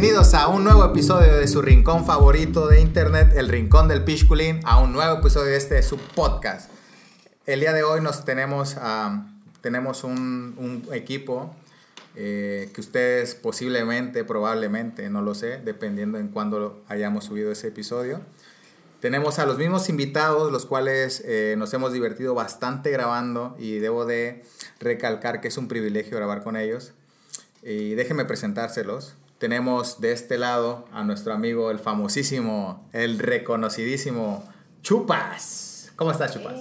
bienvenidos a un nuevo episodio de su rincón favorito de internet, el Rincón del Pishkulin, a un nuevo episodio de este su podcast. El día de hoy nos tenemos, tenemos un, un equipo eh, que ustedes posiblemente, probablemente, no lo sé, dependiendo en cuándo hayamos subido ese episodio. Tenemos a los mismos invitados, los cuales eh, nos hemos divertido bastante grabando y debo de recalcar que es un privilegio grabar con ellos. Y déjenme presentárselos. Tenemos de este lado a nuestro amigo, el famosísimo, el reconocidísimo Chupas. ¿Cómo estás, Chupas?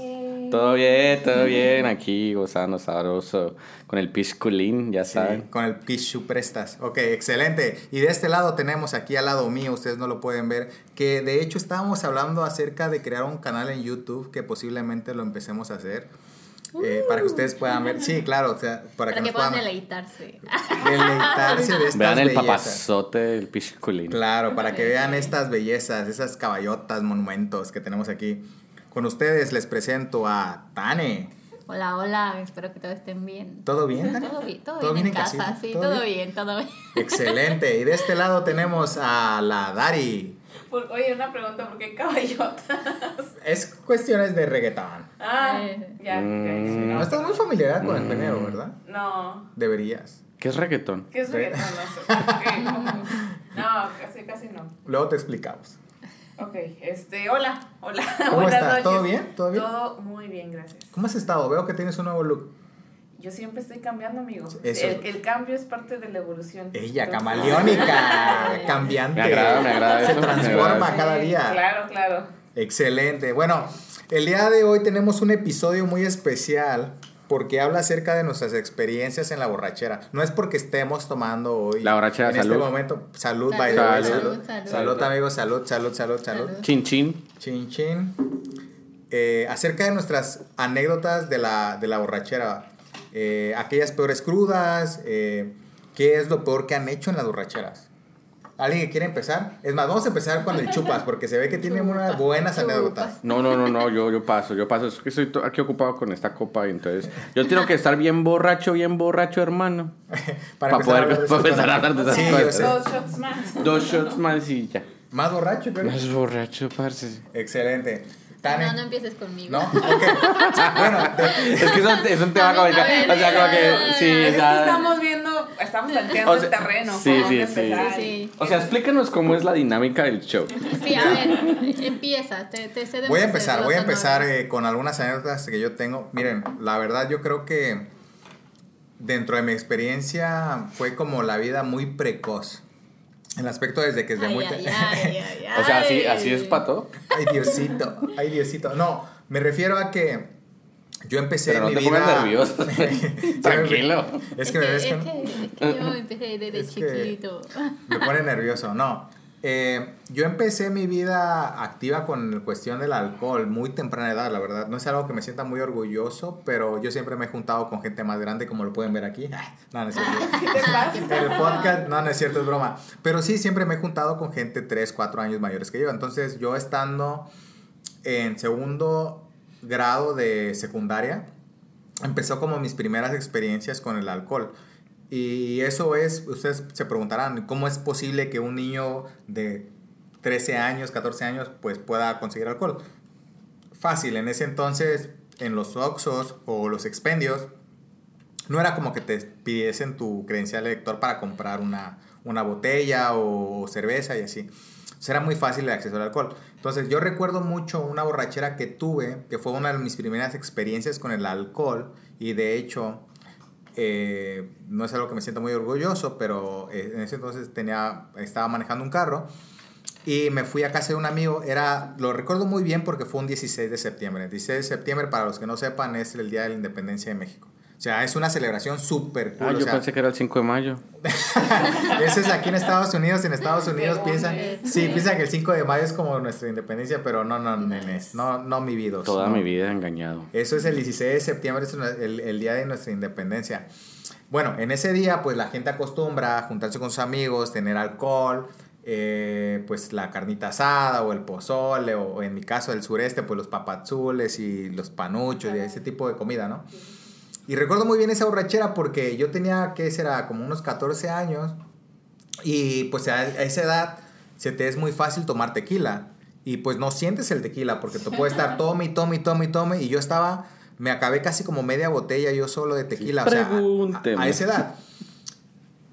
Todo bien, todo bien. Aquí gozando sabroso con el pisculín, ya saben. con el pishu prestas. Ok, excelente. Y de este lado tenemos aquí al lado mío, ustedes no lo pueden ver, que de hecho estábamos hablando acerca de crear un canal en YouTube que posiblemente lo empecemos a hacer. Eh, para que ustedes puedan ver. Sí, claro, o sea, para, que, puedan deleitarse. Deleitarse de estas Vean el papazote del pisculín. Claro, para que vean estas bellezas, esas caballotas, monumentos que tenemos aquí. Con ustedes les presento a Tane. Hola, hola, espero que todos estén bien. ¿Todo bien, Tane? Todo bien, todo, bien, en, casa, sí, todo, bien? todo bien. Excelente. Y de este lado tenemos a la Dari. Oye, una pregunta, ¿por qué caballotas? Es cuestiones de reggaetón. Ah, eh. ya. Mm. No estás muy familiar con el género, ¿verdad? No. Deberías. ¿Qué es reggaetón? ¿Qué es reggaetón? No sé. no, casi, casi no. Luego te explicamos. Ok, este, hola, hola. ¿Cómo estás? ¿Todo bien? ¿Todo bien? Todo muy bien, gracias. ¿Cómo has estado? Veo que tienes un nuevo look. Yo siempre estoy cambiando, amigo. El, el, cambio es parte de la evolución. Ella, camaleónica, cambiante. Me agrada, me agrada. Se transforma cada día. Claro, claro. Excelente. Bueno, el día de hoy tenemos un episodio muy especial porque habla acerca de nuestras experiencias en la borrachera. No es porque estemos tomando hoy. La borrachera, en salud. este momento. Salud, salud, salud, salud, salud, salud, amigos, salud, salud, salud, salud. Chin, chin. Chin, chin. Eh, acerca de nuestras anécdotas de la, de la borrachera. Eh, aquellas peores crudas. Eh, ¿Qué es lo peor que han hecho en las borracheras? ¿Alguien que quiere empezar? Es más, vamos a empezar con el chupas, porque se ve que tiene unas buenas anécdotas. No, no, no, no, yo, yo paso, yo paso. Es que estoy aquí ocupado con esta copa y entonces yo tengo que estar bien borracho, bien borracho, hermano. para, poder empezar a hablar de esas sí, cosas. Dos shots más. Dos shots más y ya. ¿Más borracho, pero? Más borracho, parce. Excelente. No, no empieces conmigo. ¿No? Ok. bueno, es que es un, tema como, o sea, como que sí, es que estamos viendo, estamos tanteando el terreno. Sí, sí, sí, sí, O sea, explícanos cómo es la dinámica del show. Sí, a ver, empieza, te, te Voy a empezar, voy a empezar eh, con algunas anécdotas que yo tengo. Miren, la verdad yo creo que dentro de mi experiencia fue como la vida muy precoz. El aspecto desde que es de muy... o sea, ¿así, ¿así es pato? Ay, Diosito, ay, Diosito. No, me refiero a que yo empecé Pero no mi te vida... pongas nervioso. Tranquilo. Es que, me ves es que, es que yo empecé desde chiquito. Me pone nervioso, no. Eh, yo empecé mi vida activa con cuestión del alcohol muy temprana edad, la verdad. No es algo que me sienta muy orgulloso, pero yo siempre me he juntado con gente más grande, como lo pueden ver aquí. No, no es cierto. el podcast, no, no es cierto, es broma. Pero sí, siempre me he juntado con gente 3, 4 años mayores que yo. Entonces, yo estando en segundo grado de secundaria, empezó como mis primeras experiencias con el alcohol. Y eso es, ustedes se preguntarán, ¿cómo es posible que un niño de 13 años, 14 años, pues pueda conseguir alcohol? Fácil, en ese entonces, en los Oxos o los expendios, no era como que te pidiesen tu credencial de lector para comprar una, una botella o cerveza y así. Era muy fácil el acceso al alcohol. Entonces, yo recuerdo mucho una borrachera que tuve, que fue una de mis primeras experiencias con el alcohol, y de hecho, eh, no es algo que me sienta muy orgulloso, pero eh, en ese entonces tenía, estaba manejando un carro y me fui a casa de un amigo. Era, lo recuerdo muy bien porque fue un 16 de septiembre. El 16 de septiembre, para los que no sepan, es el Día de la Independencia de México. O sea, es una celebración súper cool. Ah, yo pensé que era el 5 de mayo. Ese es aquí en Estados Unidos. En Estados Unidos piensan, sí, piensan que el 5 de mayo es como nuestra independencia, pero no, no, nenes, no, no mi vida. Toda mi vida engañado. Eso es el 16 de septiembre, es el, el día de nuestra independencia. Bueno, en ese día, pues la gente acostumbra a juntarse con sus amigos, tener alcohol, eh, pues la carnita asada o el pozole, o, en mi caso del sureste, pues los papazules y los panuchos y ese tipo de comida, ¿no? Y recuerdo muy bien esa borrachera porque yo tenía, ¿qué será? Como unos 14 años. Y pues a, esa edad se te es muy fácil tomar tequila. Y pues no sientes el tequila porque te puede estar tome y tome y tome y tome. Y yo estaba, me acabé casi como media botella yo solo de tequila. o sea, a, esa edad.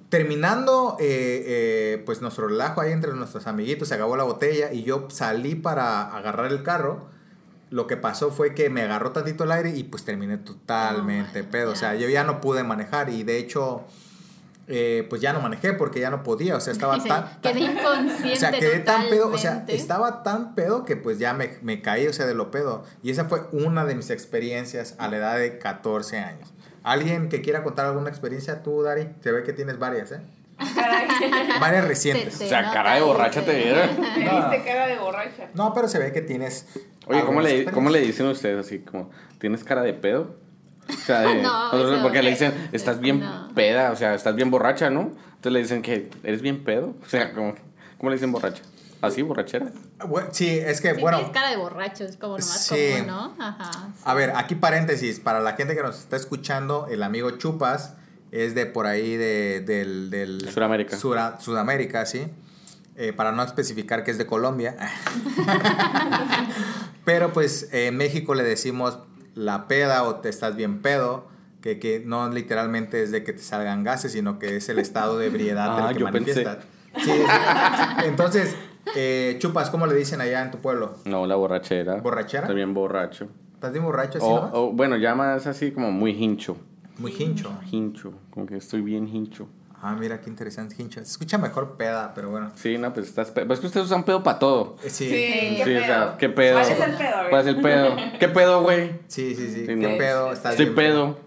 Terminando, eh, eh, pues nuestro relajo ahí entre nuestros amiguitos, se acabó la botella y yo salí para agarrar el carro. Lo que pasó fue que me agarró tantito el aire y pues terminé totalmente pedo. O sea, yo ya no pude manejar y de hecho eh, pues ya no manejé porque ya no podía, o sea, estaba tan... quedé inconsciente. O sea, quedé tan pedo, o sea, estaba tan pedo que pues ya me, me, caí, o sea, de lo pedo. Y esa fue una de mis experiencias a la edad de 14 años. ¿Alguien que quiera contar alguna experiencia? Tú, Dari, se ve que tienes varias, ¿eh? varias recientes. o sea, cara de borracha te vieron. Me cara de borracha. No, pero se ve que tienes... Oye, ¿cómo le, ¿cómo le dicen ustedes así como, ¿tienes cara de pedo? O sea, porque le dicen, estás bien peda, o sea, estás bien borracha, ¿no? Entonces le dicen que eres bien pedo. O sea, ¿cómo, cómo le dicen borracha? ¿Así, borrachera? sí, es que, bueno. Es cara de borracho, es como lo más común, ¿no? Ajá. A ver, aquí paréntesis, para la gente que nos está escuchando, el amigo Chupas es de por ahí de, del... del Sudamérica. Sudamérica, sí. Eh, para no especificar que es de Colombia. Pero pues en México le decimos la peda o te estás bien pedo, que, que no literalmente es de que te salgan gases, sino que es el estado de ebriedad ah, que manifiestas. Sí, entonces, eh, chupas, ¿cómo le dicen allá en tu pueblo? No, la borrachera. ¿Borrachera? Bien borracho. ¿Estás bien borracho así o, Bueno, ya más así como muy hincho. Muy hincho. Hincho, como que estoy bien hincho. Ah, mira qué interesante, hincho. Se escucha mejor peda, pero bueno. Sí, no, pues estás pedo. Pues es que ustedes usan pedo para todo. Sí. Sí, ¿qué sí o sea, ¿qué pedo? ¿Cuál es el pedo? ¿Cuál es el pedo? ¿Qué pedo, güey? Sí, sí, sí. ¿Qué pedo? Estás Estoy pedo.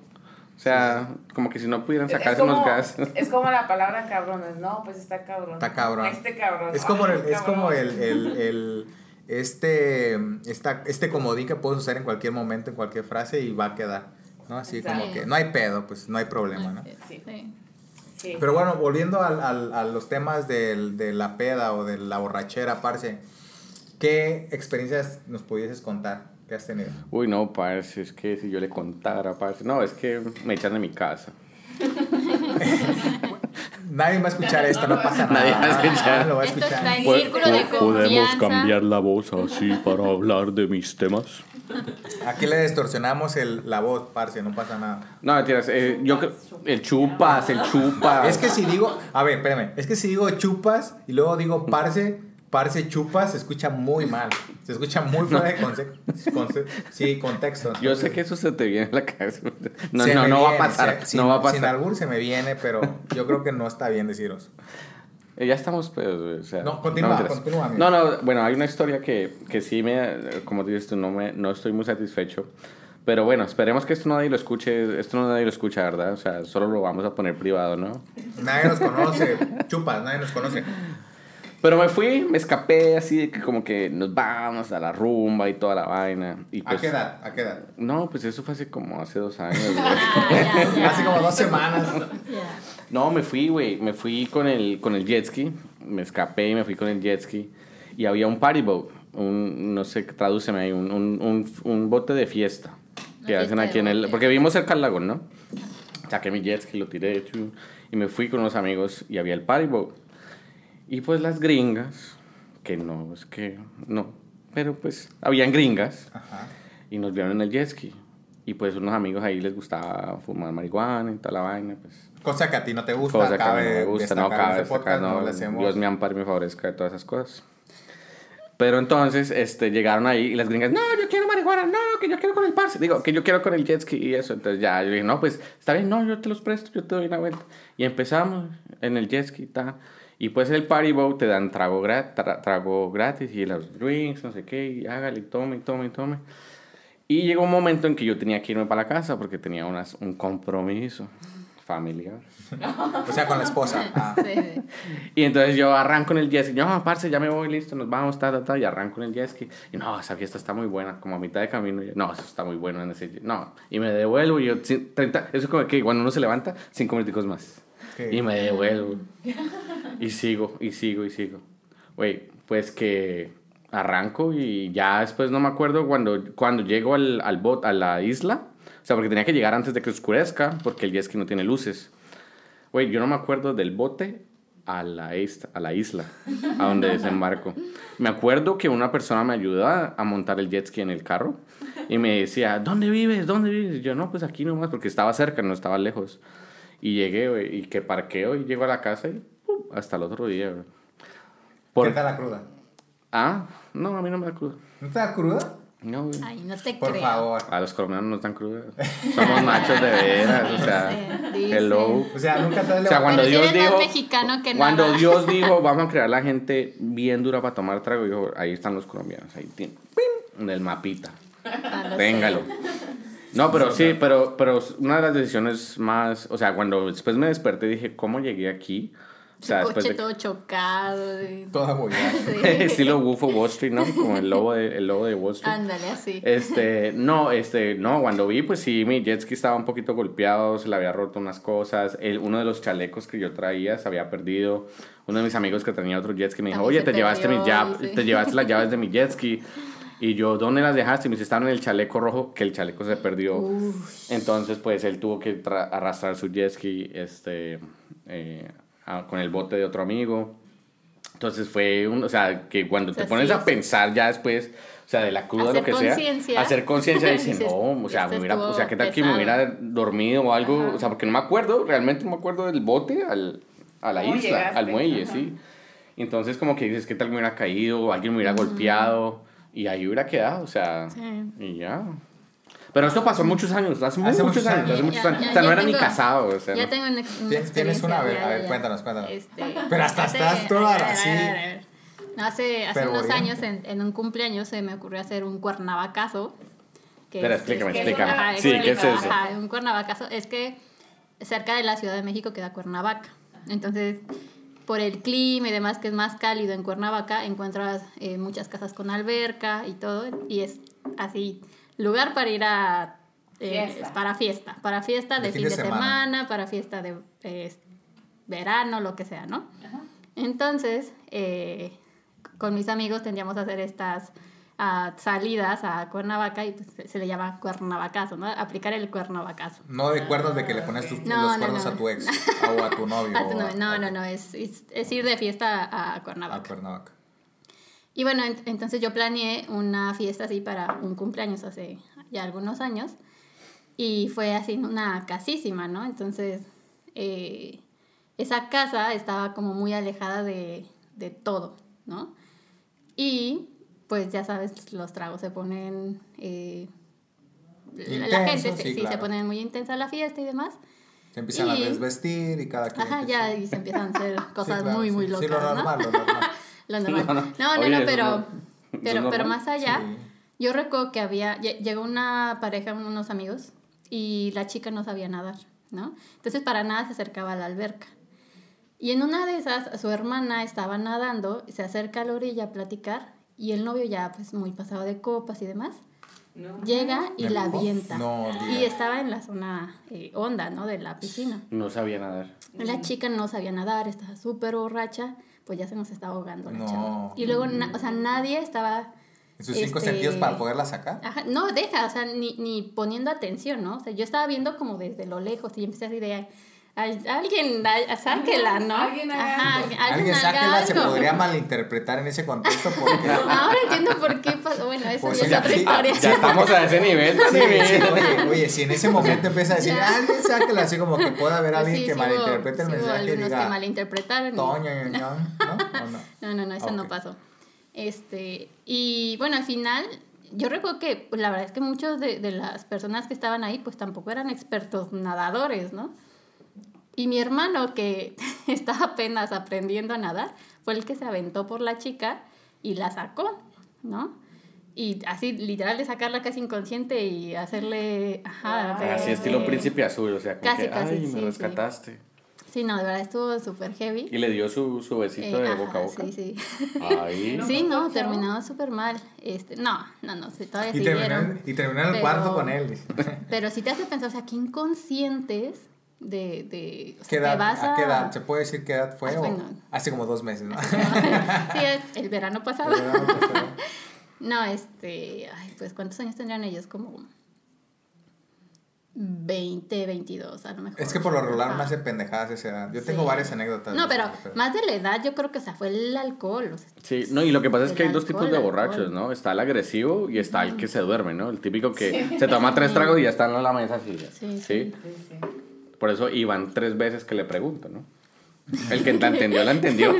O sea, como que si no pudieran sacarse unos gas. Es como la palabra cabrones, no, pues está cabrón. Está cabrón. Este cabrón. Es como, el, es como el, el, el, este, esta, este comodín que puedes usar en cualquier momento, en cualquier frase y va a quedar. ¿No? Así como que no hay pedo, pues no hay problema, ¿no? Sí. Pero bueno, volviendo al, al, a los temas del, de la peda o de la borrachera, parce, ¿qué experiencias nos pudieses contar que has tenido? Uy, no, parce, es que si yo le contara, parce, no, es que me echan de mi casa. Nadie va a escuchar esto, no pasa nada. Nadie va a escuchar. Lo va a escuchar. ¿Podemos cambiar la voz así para hablar de mis temas? Aquí le distorsionamos el, la voz, parce, no pasa nada. No, mentiras, eh, yo el chupas, el chupas. Es que si digo, a ver, espérame, es que si digo chupas y luego digo parce, parce chupas, se escucha muy mal. Se escucha muy fuera de contexto. sí, contexto. yo sé que eso se te viene en la cabeza. No, no, no va a pasar. sin, no va a pasar. Sin albur se me viene, pero yo creo que no está bien deciros. Eh, ya estamos, pues, o sea, no, continúa, no, continúa. No, no, bueno, hay una historia que, que sí me, como dices tú, no, me, no estoy muy satisfecho. Pero bueno, esperemos que esto nadie lo escuche, esto no nadie lo escucha, ¿verdad? O sea, solo lo vamos a poner privado, ¿no? Nadie nos conoce, chupas, nadie nos conoce. Pero me fui, me escapé así de que como que nos vamos a la rumba y toda la vaina. Y pues, ¿A qué edad? ¿A qué edad? No, pues eso fue hace como hace dos años. hace como dos semanas. No, me fui, güey. Me fui con el, con el jet ski. Me escapé y me fui con el jet ski. Y había un party boat. Un, no sé, tradúceme ahí. Un, un, un, bote de fiesta. Que hacen aquí en el... Porque vivimos cerca del lago, ¿no? Saqué mi jet ski, lo tiré. Y me fui con unos amigos y había el party boat. Y pues las gringas, que no, es que no, pero pues habían gringas. Y nos vieron en el jet ski. Y pues unos amigos ahí les gustaba fumar marihuana y toda la vaina, pues. Cosa que a ti no te gusta. Cosa que a mí no me gusta, no cabe este no, no Dios me ampare y me favorezca de todas esas cosas. Pero entonces este, llegaron ahí y las gringas, no, yo quiero marihuana, no, que yo quiero con el parce. Digo, que yo quiero con el jet ski y eso. Entonces ya, yo dije, no, pues está bien, no, yo te los presto, yo te doy una vuelta. Y empezamos en el jet ski, ta. Y pues el party boat te dan trago, trago gratis y los drinks, no sé qué, y hágale, tome, tome, tome. Y llegó un momento en que yo tenía que irme para la casa porque tenía unas, un compromiso familiar. o sea, con la esposa. Ah. Sí. Y entonces yo arranco en el jet ski. No, parce, ya me voy, listo, nos vamos, ta, ta, ta. Y arranco en el jet ski. Y no, esa fiesta está muy buena. Como a mitad de camino. no, eso está muy bueno en ese No. Y me devuelvo y yo, 30, eso es como que cuando uno se levanta, cinco minutos más. Y me devuelvo. y sigo, y sigo, y sigo. Güey, pues que arranco y ya después no me acuerdo cuando, cuando llego al, al bot, a la isla. O sea, porque tenía que llegar antes de que oscurezca, porque el jet no tiene luces. Güey, yo no me acuerdo del bote a la, a la isla, a donde desembarco. Me acuerdo que una persona me ayudó a montar el jet ski en el carro y me decía, ¿dónde vives? ¿Dónde vives? Yo, no, pues aquí nomás, porque estaba cerca, no estaba lejos. Y llegué, y que parqueo y llego a la casa y hasta el otro día, Por... ¿Qué tal la cruda? Ah, no, a mí no me da cruda. ¿No te da cruda? No, güey. Ay, no te Por favor. A los colombianos no están crudas. Somos machos de veras, o sea, hello. O sea, nunca te O sea, cuando Pero Dios si dijo mexicano que cuando nada. Dios dijo, vamos a crear la gente bien dura para tomar trago, dijo, ahí están los colombianos, ahí tienen, ¡pim! en el mapita. Ah. Téngalo. No, pero sí, pero, pero una de las decisiones más, o sea, cuando después me desperté dije, ¿cómo llegué aquí? O sea, Su coche de todo chocado. y- Toda. Sí. estilo Wolf of Wall Street, ¿no? Como el lobo de, el lobo de Wall Street. Ándale, así. Este, no, este, no, cuando vi, pues sí, mi jet ski estaba un poquito golpeado, se le había roto unas cosas, el, uno de los chalecos que yo traía se había perdido, uno de mis amigos que tenía otro jet ski me dijo, oye, te llevaste, llav- sí. te llevaste las llaves de mi jet ski, y yo, ¿dónde las dejaste? Y me dice, estaban en el chaleco rojo, que el chaleco se perdió, entonces, pues, él tuvo que tra- arrastrar su jet ski, este, eh, a- con el bote de otro amigo, entonces fue un, o sea, que cuando O sea, te pones sí, a sí. pensar ya después, o sea, de la cruda, Hacer lo que sea, hacer conciencia, dice, Dices, no, o sea, me hubiera, o sea, ¿qué tal que me hubiera dormido o algo? O sea, porque no me acuerdo, realmente no me acuerdo del bote al, a la ¿Cómo isla, llegaste? al muelle, Ajá. sí. Entonces, como que dices, ¿qué tal me hubiera caído? O alguien me hubiera golpeado, y ahí hubiera quedado, o sea, Sí. y ya. Pero esto pasó muchos años, hace, Hace muchos, muchos años, años. hace muchos Ya- años. ya- o sea, no era ni tengo- casado, o sea, Ya no. tengo una, una ¿Tienes- tienes una? A ver, a ver, cuéntanos, cuéntanos. Este, Pero hasta hace- estás toda así. a ver, a ver. No, hace, hace Pero unos bien. años, en, en un cumpleaños, se me ocurrió hacer un cuernavacazo. que Espera, es- explícame, que- explícame. ajá, Sí, ¿qué es eso? ajá, un cuernavacazo es que cerca de la Ciudad de México queda Cuernavaca. Entonces, por el clima y demás, que es más cálido en Cuernavaca, encuentras eh, muchas casas con alberca y todo, y es así, lugar para ir a... eh, Fiesta. para fiesta, para fiesta de, fin de semana. para fiesta de eh, verano, lo que sea, ¿no? Ajá. Entonces, eh, con mis amigos tendríamos a hacer estas ah, salidas a Cuernavaca y pues, se le llama cuernavacazo, ¿no? Aplicar el cuernavacazo. No de cuernos de que le pones tus, No, los no, cuernos no. a tu ex o a tu novio. Ah, o no, a- no, no, no, es, es, es ir de fiesta a, a A Cuernavaca. Cuernavaca. Y bueno, ent- entonces yo planeé una fiesta así para un cumpleaños hace ya algunos años. Y fue así una casísima, ¿no? Entonces, eh, esa casa estaba como muy alejada de, de todo, ¿no? Y pues ya sabes, los tragos se ponen... eh, la- la gente se- sí, sí, se claro. pone muy intensa la fiesta y demás. Se empiezan a Y- desvestir y cada quien. Ajá, que ya, sí. y se empiezan a hacer Sí, cosas claro, muy, sí. muy Sí, locas, lo ¿no? normal, lo normal. Lo normal. No, No, no. no, no, Oye, pero, no- ¿eso pero, pero normal? más allá, Sí. yo recuerdo que había, lle- llegó una pareja, unos amigos, y la chica no sabía nadar, ¿no? Entonces para nada se acercaba a la alberca. Y en una de esas, su hermana estaba nadando, se acerca a la orilla a platicar, y el novio ya pues muy pasado de copas y demás, No. llega y ¿Me la avienta. No, y estaba en la zona eh, honda, ¿no? De la piscina. No sabía nadar. La chica no sabía nadar, estaba súper borracha, pues ya se nos estaba ahogando la No. chava. Y luego, na- o sea, nadie estaba... En sus cinco este, sentidos para poderla sacar. Ajá, no, deja, o sea, ni, ni poniendo atención, ¿no? O sea, yo estaba viendo como desde lo lejos y empecé así de... "Ay, Alguien, sáquela, ¿no? Alguien haga Ajá, algo. alguien, sáquela, se podría malinterpretar en ese contexto porque. Ahora entiendo por qué pasó. Bueno, eso Pues ya es otra historia. Ya estamos a ese nivel Sí, sí, oye, oye, si en ese momento empieza a decir, Ya. alguien sáquela, así como que pueda haber alguien sí, que malinterprete el mensaje y algunos que malinterpretaron. y- Toño, ño, ño", ¿no? ¿O no? No, no, no, eso no pasó. Este, y bueno, al final, yo recuerdo que pues, la verdad es que muchos de, de las personas que estaban ahí, pues tampoco eran expertos nadadores, ¿no? Y mi hermano, que estaba apenas aprendiendo a nadar, fue el que se aventó por la chica y la sacó, ¿no? Y así, literal, de sacarla casi inconsciente y hacerle. Ajá. De- Así estilo príncipe azul, o sea, como Casi, que, casi, ay, sí, me sí. rescataste. Sí, no, de verdad estuvo súper heavy. Y le dio su, su besito Eh, de ajá, boca a boca. Sí, sí. Ahí. Sí, ¿No terminó súper mal. Este, no, no, no, sí, todavía Y terminó, siguieron. y terminó en el Pero- cuarto con él. Pero sí te hace pensar, o sea, qué inconscientes de, de o sea, ¿Qué te edad, vas ¿A qué edad? ¿Se puede decir qué edad fue? Ah, o bueno. Hace como dos meses, ¿no? sí, el, el verano pasado. No, este, ay, pues ¿cuántos años tendrían ellos? Como 20, 22, a lo mejor. Es que por lo regular me hace pendejadas esa edad. Yo tengo varias anécdotas. No, pero, más de la edad yo creo que o fue el alcohol. sí, no, y lo que pasa es que hay dos tipos de borrachos, ¿no? Está el agresivo y está el que se duerme, ¿no? El típico que se toma tres tragos y ya está en la mesa así. Sí, sí. Por eso iban tres veces que le pregunto, ¿no? El que la entendió, la entendió.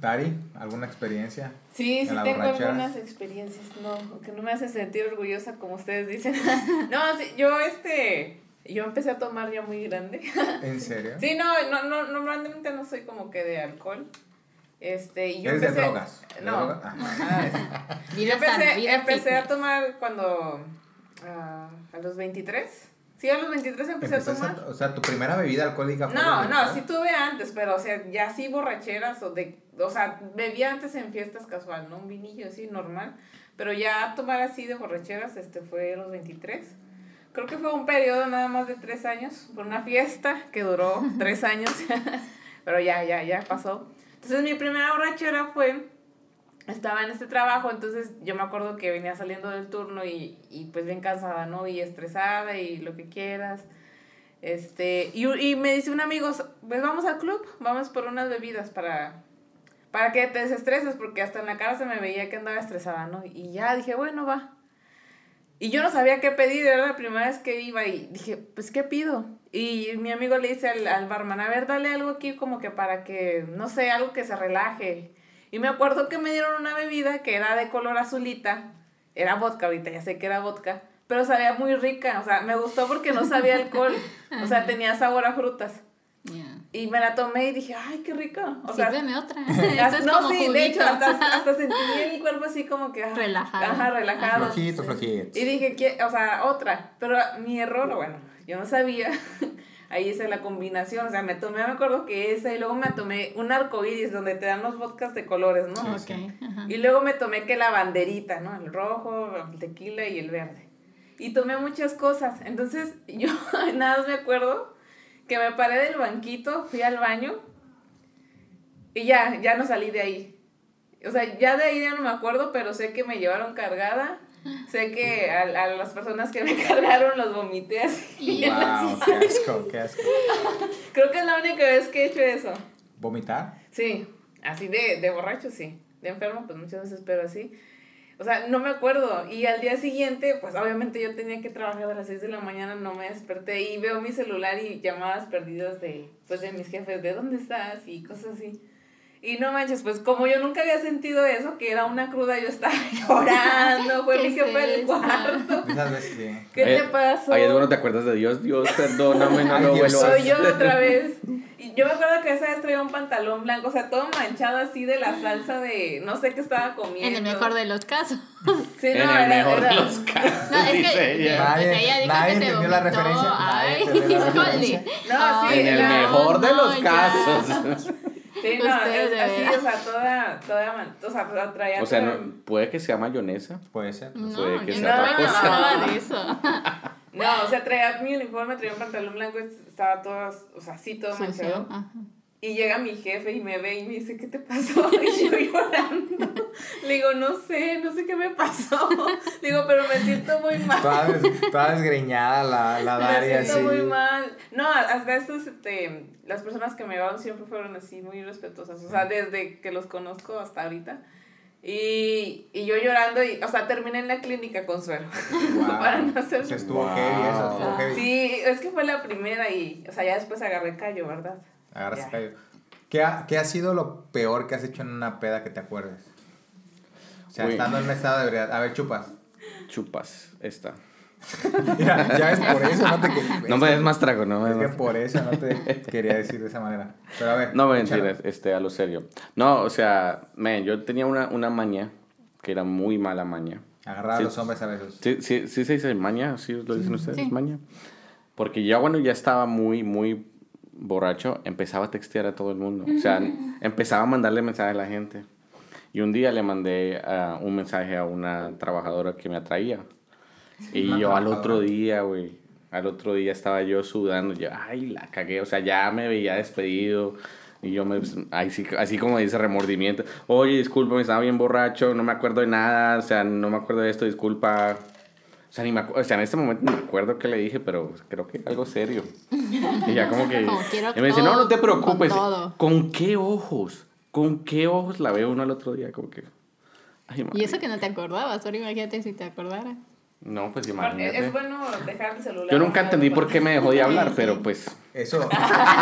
Dari, ¿alguna experiencia? Sí, sí tengo algunas experiencias, no, que no me hace sentir orgullosa como ustedes dicen. no, sí, yo este, yo empecé a tomar ya muy grande. ¿En serio? Sí, no, no, no, normalmente no soy como que de alcohol. Este, y yo ¿Eres empecé, de drogas? no, ah. yo empecé, empecé a tomar cuando, uh, a los 23 Sí, a los 23 empecé a tomar. o sea, tu primera bebida alcohólica fue. No, no, sí tuve antes, pero o sea, ya sí borracheras o de. O sea, bebía antes en fiestas casual, ¿no? Un vinillo así normal. Pero ya tomar así de borracheras, este fue a los 23. Creo que fue un periodo nada más de tres años, por una fiesta que duró tres años. pero ya, ya, ya pasó. Entonces mi primera borrachera fue estaba en este trabajo, entonces yo me acuerdo que venía saliendo del turno y, y pues bien cansada, ¿no? Y estresada y lo que quieras. Este, y, y me dice un amigo, pues vamos al club, vamos por unas bebidas para, para que te desestreses, porque hasta en la cara se me veía que andaba estresada, ¿no? Y ya dije, bueno, va. Y yo no sabía qué pedir, era la primera vez que iba y dije, pues, ¿qué pido? Y mi amigo le dice al, al barman, a ver, dale algo aquí como que para que, no sé, algo que se relaje. Y me acuerdo que me dieron una bebida que era de color azulita. Era vodka, ahorita ya sé que era vodka. Pero sabía muy rica. O sea, me gustó porque no sabía alcohol. O sea, tenía sabor a frutas. Y me la tomé y dije, ay, qué rica. O sea, Sírveme otra. no, sí, de hecho, hasta, hasta sentí el cuerpo así como que... Ah, relajado. Ajá, relajado. Flojito, flojito. Y dije, o sea, otra. Pero mi error, bueno, yo no sabía ahí es la combinación, o sea, me tomé, me acuerdo que esa, y luego me tomé un arco iris donde te dan los vodkas de colores, ¿no? Okay, y luego me tomé que la banderita, ¿no? El rojo, el tequila y el verde. Y tomé muchas cosas, entonces yo nada más me acuerdo que me paré del banquito, fui al baño y ya, ya no salí de ahí. O sea, ya de ahí ya no me acuerdo, pero sé que me llevaron cargada Sé que a, a, las personas que me cargaron los vomité así. Wow, qué asco, qué asco. Creo que es la única vez que he hecho eso. ¿Vomitar? Sí, así de, de borracho, sí. De enfermo, pues muchas veces, pero así. O sea, no me acuerdo. Y al día siguiente, pues obviamente yo tenía que trabajar a las 6 de la mañana, no me desperté y veo mi celular y llamadas perdidas de, pues, de mis jefes, ¿de dónde estás? Y cosas así. Y no manches, pues como yo nunca había sentido eso, que era una cruda, yo estaba llorando, fue mi jefe del cuarto. ¿Qué te pasó? Ay, bueno, te acuerdas de Dios, Dios, perdóname, no lo vuelvo Soy yo otra vez. Y yo me acuerdo que esa vez traía un pantalón blanco, o sea, todo manchado así de la salsa de no sé qué estaba comiendo. En el mejor de los casos. Sí, no, en el mejor de los casos. No, es que ella. Nadie, nadie entendió la referencia. Ay, No, sí, en el mejor de los casos. Sí, no, así, o sea, toda, toda, o sea, traía... O sea, no, puede que sea mayonesa. Puede ser. No, puede que sea no otra cosa. nada de eso. No, o sea, traía mi uniforme, traía un pantalón blanco, estaba todo, o sea, así todo manchado. Y llega mi jefe y me ve y me dice, ¿qué te pasó? Y yo llorando. Le digo, no sé, no sé qué me pasó. Le digo, pero me siento muy mal. Toda, des, toda desgreñada la, la Daria. Me siento muy mal. No, hasta estos, este, las personas que me llevaron siempre fueron así, muy respetuosas. O sea, desde que los conozco hasta ahorita. Y, y yo llorando, y, o sea, terminé en la clínica con suelo. Wow. para no hacer... Estuvo wow. heavy eso, estuvo heavy. Sí, es que fue la primera y, o sea, ya después agarré callo, ¿verdad? Agarras callo. ¿Qué ha, ¿Qué ha sido lo peor que has hecho en una peda que te acuerdes? O sea, Uy. estando en un estado de ebriedad. A ver, chupas. Chupas, esta. Mira, ya es por eso no te No me des más trago, no Es me que por eso no te quería decir de esa manera. Pero a ver. No me entiendes, este, a lo serio. No, o sea, man, yo tenía una, una maña que era muy mala maña. Agarrar sí, a los hombres a besos. Sí, sí, sí se dice maña, ¿sí lo dicen ustedes? Sí. Maña. Porque ya, bueno, ya estaba muy, muy borracho, empezaba a textear a todo el mundo. O sea, empezaba a mandarle mensajes a la gente. Y un día le mandé uh, un mensaje a una trabajadora que me atraía. Y una yo al otro día, güey, al otro día estaba yo sudando. Yo, ay, la cagué. O sea, ya me veía despedido. Y yo me, así, así como dice remordimiento, oye, disculpa, me estaba bien borracho, no me acuerdo de nada, o sea, no me acuerdo de esto, disculpa. O sea, ni me o sea, en este momento no me acuerdo qué le dije, pero creo que algo serio. Y ya como que... Como quiero y me dice, no, no te con preocupes. ¿Con qué ojos? ¿Con qué ojos la veo uno el otro día? Como que... Ay, Y eso que no te acordabas, ahora imagínate si te acordaras. No, pues imagínate. Es bueno dejar el celular. Yo nunca entendí por qué me dejó de hablar, pero pues... Eso,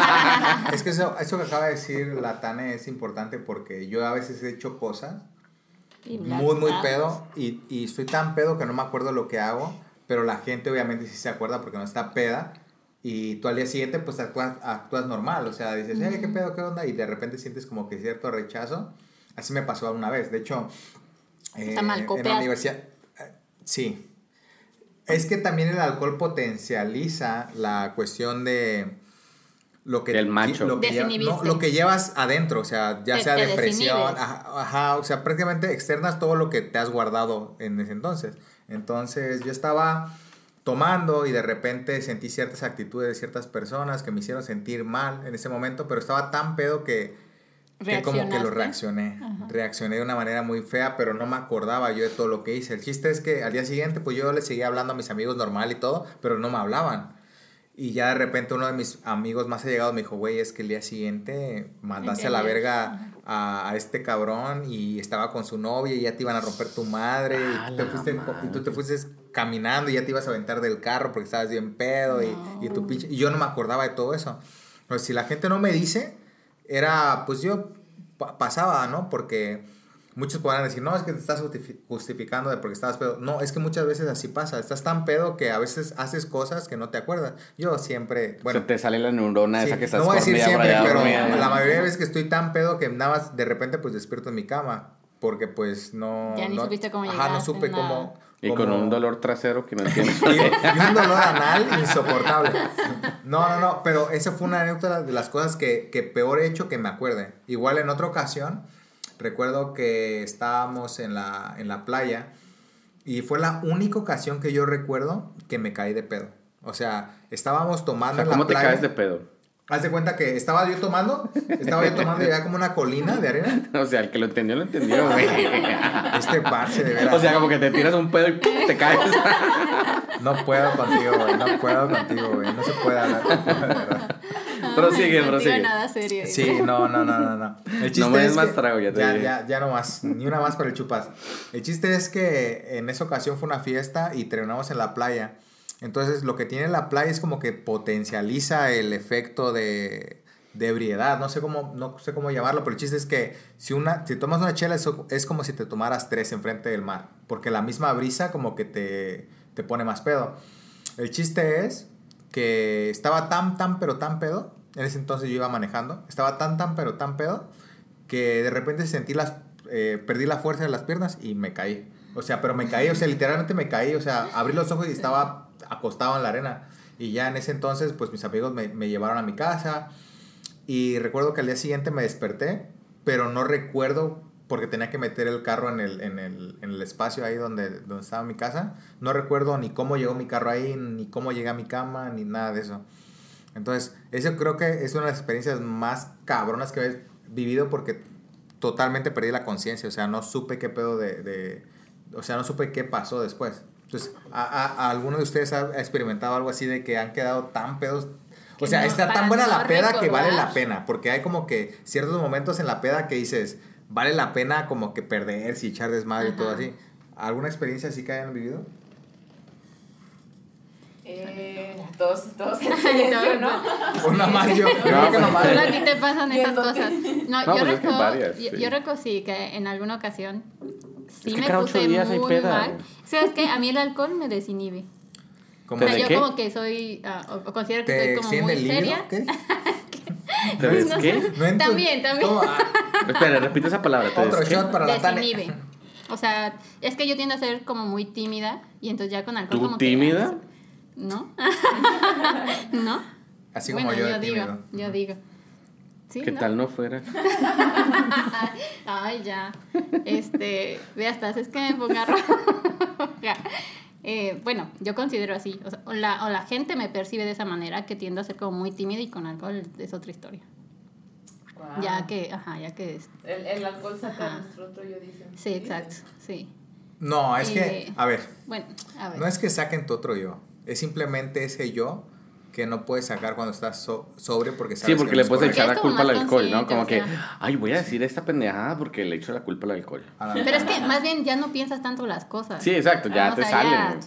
es que eso, eso que acaba de decir la Tane es importante porque yo a veces he hecho cosas muy, muy pedo y, y estoy tan pedo que no me acuerdo lo que hago, pero la gente obviamente sí se acuerda porque no está peda y tú al día siguiente pues actúas, actúas normal, o sea, dices, ¿qué pedo, qué onda? Y de repente sientes como que cierto rechazo. Así me pasó una vez, de hecho, eh, en la universidad, eh, sí. Es que también el alcohol potencializa la cuestión de lo que Del macho. lo que, lleva- no, Desinhibiste. lo que llevas adentro, o sea, ya Te- sea te depresión, ajá, ajá, o sea, prácticamente externas todo lo que te has guardado en ese entonces. Entonces, yo estaba tomando y de repente sentí ciertas actitudes de ciertas personas que me hicieron sentir mal en ese momento, pero estaba tan pedo que, que como que lo reaccioné. Ajá. Reaccioné de una manera muy fea, pero no me acordaba yo de todo lo que hice. El chiste es que al día siguiente, pues yo le seguía hablando a mis amigos normal y todo, pero no me hablaban. Y ya de repente uno de mis amigos más allegados me dijo, güey, es que el día siguiente mandaste a la verga a, a este cabrón y estaba con su novia y ya te iban a romper tu madre y, te la fuiste, y tú te fuiste caminando y ya te ibas a aventar del carro porque estabas bien pedo y, y tu pinche... Y yo no me acordaba de todo eso. Pero si la gente no me dice, era, pues yo pa- pasaba, ¿no? Porque muchos podrán decir, no, es que te estás justifi- justificando de porque estabas pedo. No, es que muchas veces así pasa. Estás tan pedo que a veces haces cosas que no te acuerdas. Yo siempre, bueno, se te sale la neurona sí, esa que estás no voy a decir siempre, allá pero la mayoría de veces que estoy tan pedo que nada más de repente pues despierto en mi cama. Porque pues no... Ya ni no- supiste cómo Ajá, no llegaste, supe nada. cómo... Y con cómo- un dolor trasero que no entiendo. y, y un dolor anal insoportable. No, no, no, pero esa fue una anécdota de las cosas que, que peor he hecho que me acuerde. Igual en otra ocasión, recuerdo que estábamos en la, en la playa y fue la única ocasión que yo recuerdo que me caí de pedo. O sea, estábamos o tomando sea, en la ¿cómo te playa. caes de pedo? Haz de cuenta que estaba yo tomando, estaba yo tomando y había como una colina de arena. O sea, el que lo entendió, lo entendió, güey. Este parce, de veras. O sea, como que te tiras un pedo y ¡pum! te caes. No puedo contigo, güey. No puedo contigo, güey. No se puede hablar. de verdad. Prosigue, no prosigue. nada serio. Sí, no, no, no, no, no. El No me des es más que- trago, ya te ya, ya, ya no más, ni una más para el chupas. El chiste es que en esa ocasión fue una fiesta y terminamos en la playa. Entonces, lo que tiene la playa es como que potencializa el efecto de, de ebriedad. No sé cómo, no sé cómo llamarlo, pero el chiste es que si una, si tomas una chela, eso es como si te tomaras tres enfrente del mar. Porque la misma brisa como que te, te pone más pedo. El chiste es que estaba tan, tan, pero tan pedo. En ese entonces yo iba manejando. Estaba tan, tan, pero tan pedo. Que de repente sentí las... eh, perdí la fuerza de las piernas y me caí. O sea, pero me caí, o sea, literalmente me caí. O sea, abrí los ojos y estaba acostado en la arena. Y ya en ese entonces, pues mis amigos me, me llevaron a mi casa. Y recuerdo que al día siguiente me desperté, pero no recuerdo porque tenía que meter el carro en el, en el, en el espacio ahí donde, donde estaba mi casa. No recuerdo ni cómo llegó mi carro ahí, ni cómo llegué a mi cama, ni nada de eso. Entonces, eso creo que es una de las experiencias más cabronas que he vivido porque totalmente perdí la conciencia. O sea, no supe qué pedo de, de- O sea, no supe qué pasó después. Entonces, ¿a, a, a alguno de ustedes ha experimentado algo así de que han quedado tan pedos? O sea, no, está tan buena no la peda que vale la recordar. pena. Porque hay como que ciertos momentos en la peda que dices, vale la pena como que perderse y echar desmadre y todo Ajá. así. ¿Alguna experiencia así que hayan vivido? Eh, todos en silencio, ¿no? Una más yo. creo que pues, nomás- Solo a ti te pasan esas cosas. No, No, yo, pues es que recuerdo, varias, yo, sí. yo recuerdo sí que en alguna ocasión sí Es que me puse muy peda. mal. ¿Sabes qué? A mí el alcohol me desinhibe. como O sea, ¿De yo qué? como que soy, ah, o, o considero que ¿Te soy como muy seria. ¿Qué? ¿Te ves No qué? No También, también. ¿Cómo? Ah, Espera, repite esa palabra. ¿Te Otro ves qué? shot para la. Desinhibe. O sea, es que yo tiendo a ser como muy tímida y entonces ya con alcohol ¿Tú como que- tímida? ¿No? ¿No? Así como bueno, yo, yo, digo, yo digo. ¿Sí, ¿Qué no? tal no fuera? Ay, ya. Este, ve hasta es que me ponga roja. Eh, bueno, yo considero así. O, sea, o la, o la gente me percibe de esa manera que tiendo a ser como muy tímida y con alcohol es otra historia. Guau. Ya que, ajá, ya que... es- El, el alcohol saca Ajá. nuestro otro yo, dicen. Sí, exacto, sí. No, es que, Eh, a ver, Bueno, a ver. no es que saquen tu otro yo, es simplemente ese yo que no puedes sacar cuando estás so- sobrio porque sabes Sí, porque que le no es puedes echar la culpa al alcohol, ¿no? Como o que, ay, voy a decir esta pendejada porque le echo la culpa al alcohol. correcto. Pero es que más bien ya no piensas tanto las cosas. Sí, exacto, ya Ah, te salen.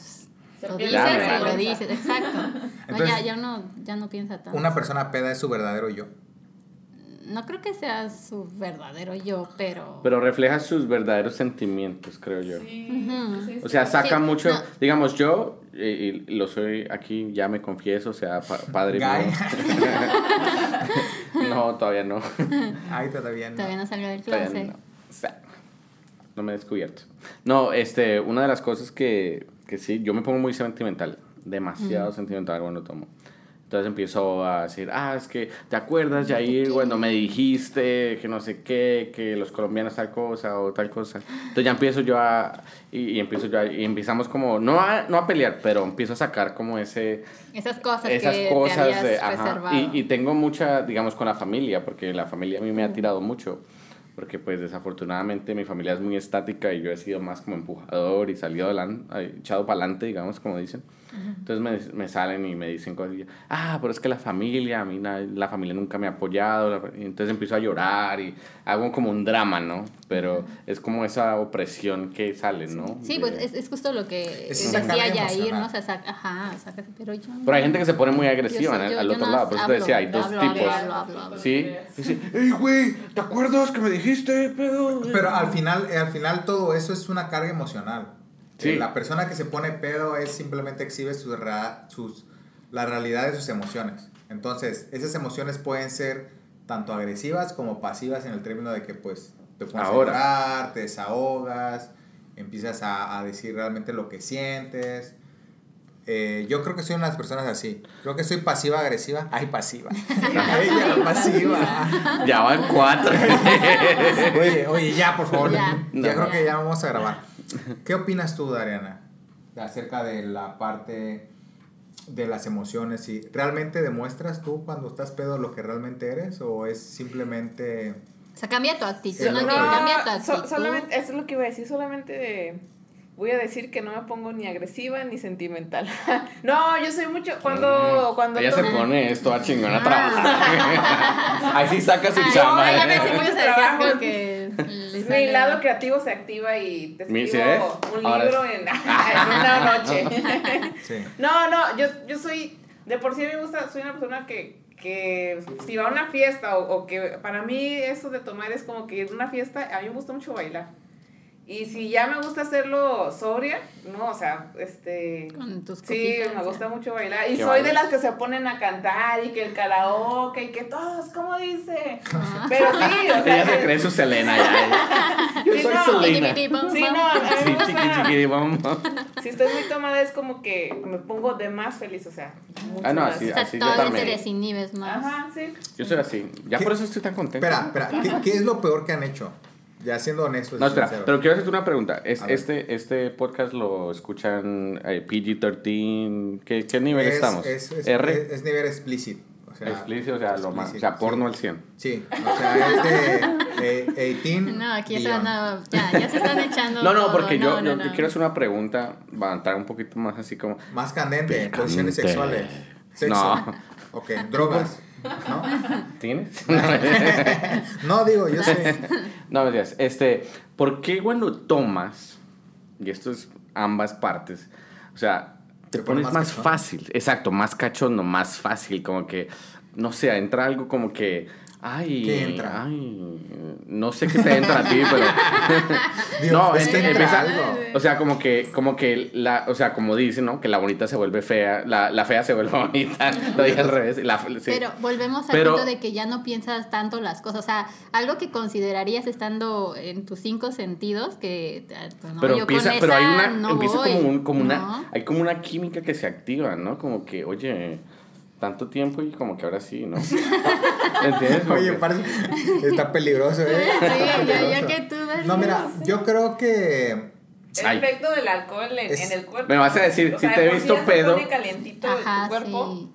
ya, Lo dices la y lo dices, exacto. No, Entonces, ya, ya uno ya no piensa tanto. Una persona peda es su verdadero yo. No creo que sea su verdadero yo, pero... Pero refleja sus verdaderos sentimientos, creo yo. Sí, O sea, saca Sí, mucho, no. digamos, yo, y lo soy aquí, ya me confieso, o sea, pa- padre mío. no, todavía no. Ay, todavía no. Todavía no salga del closet. no. O sea, no me he descubierto. No, este, una de las cosas que, que sí, yo me pongo muy sentimental, demasiado sentimental cuando tomo. Entonces empiezo a decir, ah, es que, ¿te acuerdas, Jair, cuando me dijiste que no sé qué, que los colombianos tal cosa o tal cosa? Entonces ya empiezo yo a, y, y empiezo yo a, y empezamos como, no a, no a pelear, pero empiezo a sacar como ese, Esas cosas esas que cosas te habías de, ajá, reservado. y, y tengo mucha, digamos, con la familia, porque la familia a mí me ha tirado mucho, porque pues desafortunadamente mi familia es muy estática y yo he sido más como empujador y salido adelante, echado para adelante, digamos, como dicen. Entonces me, me salen y me dicen cosas, y, ah, pero es que la familia, a mí na- la familia nunca me ha apoyado, la- y entonces empiezo a llorar y hago como un drama, ¿no? Pero es como esa opresión que sale, ¿no? Sí, De- pues es, es justo lo que decía Yair. ¿no? O sea, saca- ajá, sácate, pero yo... Pero hay gente que se pone muy agresiva Yo yo- al yo otro no lado. Por eso te decía, hay dos hablo, tipos. hablo, hablo, hablo. ¿Sí? Dice, hey, güey, ¿te acuerdas que me dijiste, pedo? Pero al final, eh, al final todo eso es una carga emocional. Sí. La persona que se pone pedo es simplemente exhibe sus, ra- sus, la realidad de sus emociones. Entonces, esas emociones pueden ser tanto agresivas como pasivas en el término de que pues te pones Ahora. a llorar, te desahogas, empiezas a, a decir realmente lo que sientes. Eh, yo creo que soy una de las personas así. Creo que soy pasiva agresiva. Ay, pasiva. Ella, la pasiva. Ya van cuatro. Oye, oye, ya, por favor. Ya. Ya, No. creo que ya vamos a grabar. ¿Qué opinas tú, Dariana, acerca de la parte de las emociones? ¿Y ¿Realmente demuestras tú cuando estás pedo lo que realmente eres? ¿O es simplemente... O sea, cambia tu actitud, ¿no? cambia tu so- actitud. solamente, eso es lo que iba a decir, solamente voy a decir que no me pongo ni agresiva ni sentimental. no, yo soy mucho, cuando, cuando Ella se pone esto a chingón a Ah. trabajar. Ahí sí saca su ya me ¿eh? Trabajo. que Mi sale- lado creativo se activa y te escribo ¿sí? un Ahora- libro en, en una noche. Sí. No, no, yo, yo soy, de por sí me gusta, soy una persona que, que si va a una fiesta o, o que para mí eso de tomar es como que ir a una fiesta, a mí me gusta mucho bailar. Y si ya me gusta hacerlo sobria, no, o sea, este... Con tus Sí, me ya. gusta mucho bailar. Y soy de las que se ponen a cantar y que el karaoke y que todos, ¿cómo dice? Pero sí, o sea... Ella se cree su Selena ya. Yo Sí, soy no. Selena. Sí, no, Sí, chiqui. Si estoy muy tomada es como que me pongo de más feliz, o sea, mucho Ah, no, más. así- O sea, así yo todavía te también. desinhibes más. Ajá, sí. Yo soy así. Ya ¿Qué? por eso estoy tan contento. Espera, espera. ¿Qué, qué es lo peor que han hecho? Ya siendo honestos. y No, espera, sinceros. pero quiero hacerte una pregunta. Es, este, ¿Este podcast lo escuchan eh, PG-13? ¿Qué, ¿Qué nivel es, estamos? Es, es, ¿R? es- es nivel explícito. O sea, Explícito, o sea, lo más, o explícito, sea, porno sí. al 100. Sí, o sea, es de eh, 18. No, aquí están, no, ya, ya se están echando No, no, todo. porque yo, no, no, yo no. quiero hacer una pregunta, va a entrar un poquito más así como... Más candente, posiciones sexuales. Sexo. No. Ok, drogas. ¿No? ¿Tienes? No, digo, yo sé. no, me digas, este, ¿por qué cuando tomas, y esto es ambas partes, o sea, te, Te pones pones más más, fácil, exacto, más cachondo, más fácil, como que, no sé, entra algo como que, ay, ¿Qué entra? ay, no sé qué te entra a ti, pero... Digo, no, es que empieza, algo. o sea, como que, como que la, o sea, como dicen, ¿no? Que la bonita se vuelve fea, la, la fea se vuelve bonita, lo dije al revés, la, sí. Pero volvemos al Pero- punto de que ya no piensas tanto las cosas. O sea, algo que considerarías estando en tus cinco sentidos, que pues, no, pero yo empieza, con pero hay una, no empieza voy, como, un, como ¿no? una, hay como una química que se activa, ¿no? Como que, oye, tanto tiempo y como que ahora sí, ¿no? ¿Entiendes? Oye, parece. Está peligroso, ¿eh? Sí, Está ya, ya peligroso. que tú das No, mira, yo creo que. El Ay. efecto del alcohol en, Es- en el cuerpo. Me vas a decir, O si sea, te he visto pedo- pone calientito Ajá, tu cuerpo. sí.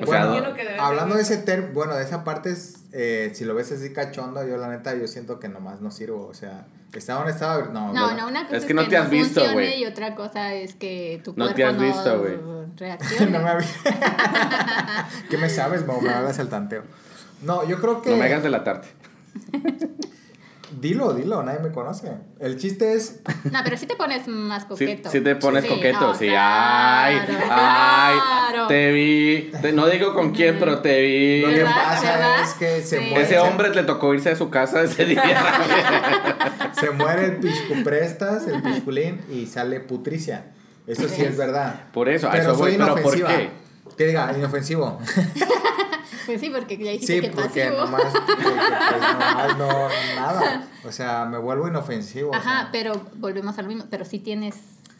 Me sea, que hablando de ese ter bueno, de esa parte, es, eh, si lo ves así cachondo, yo la neta, yo siento que nomás no sirvo. O sea, estaba en estado. No, No, bueno. no, una cosa Es es que no te has visto, funcione güey. y otra cosa es que tu No cuerpo te has no visto, güey. reaccione. no me había... ¿Qué me sabes, Mau? Me hablas al tanteo. No, yo creo que. No me hagas delatarte. Dilo, dilo, nadie me conoce. El chiste es. No, pero sí te pones más Si coqueto. te pones Sí, coqueto, sí. claro, ay, ay, claro. te vi. Te- no digo con quién, pero te vi. Lo que pasa ¿Verdad? es que se Sí. muere. Ese hombre le tocó irse de su casa ese día. Se muere el piscuprestas, el pisculín, y sale putricia. Eso sí es verdad. Por eso, a Pero eso voy. Pero ¿por qué? Que diga, inofensivo. Pues sí, porque ya dijiste Sí, que porque pasivo. nomás, porque, pues, nomás no, nada. O sea, me vuelvo inofensivo. o Ajá, sea. pero volvemos a lo mismo. Pero sí tienes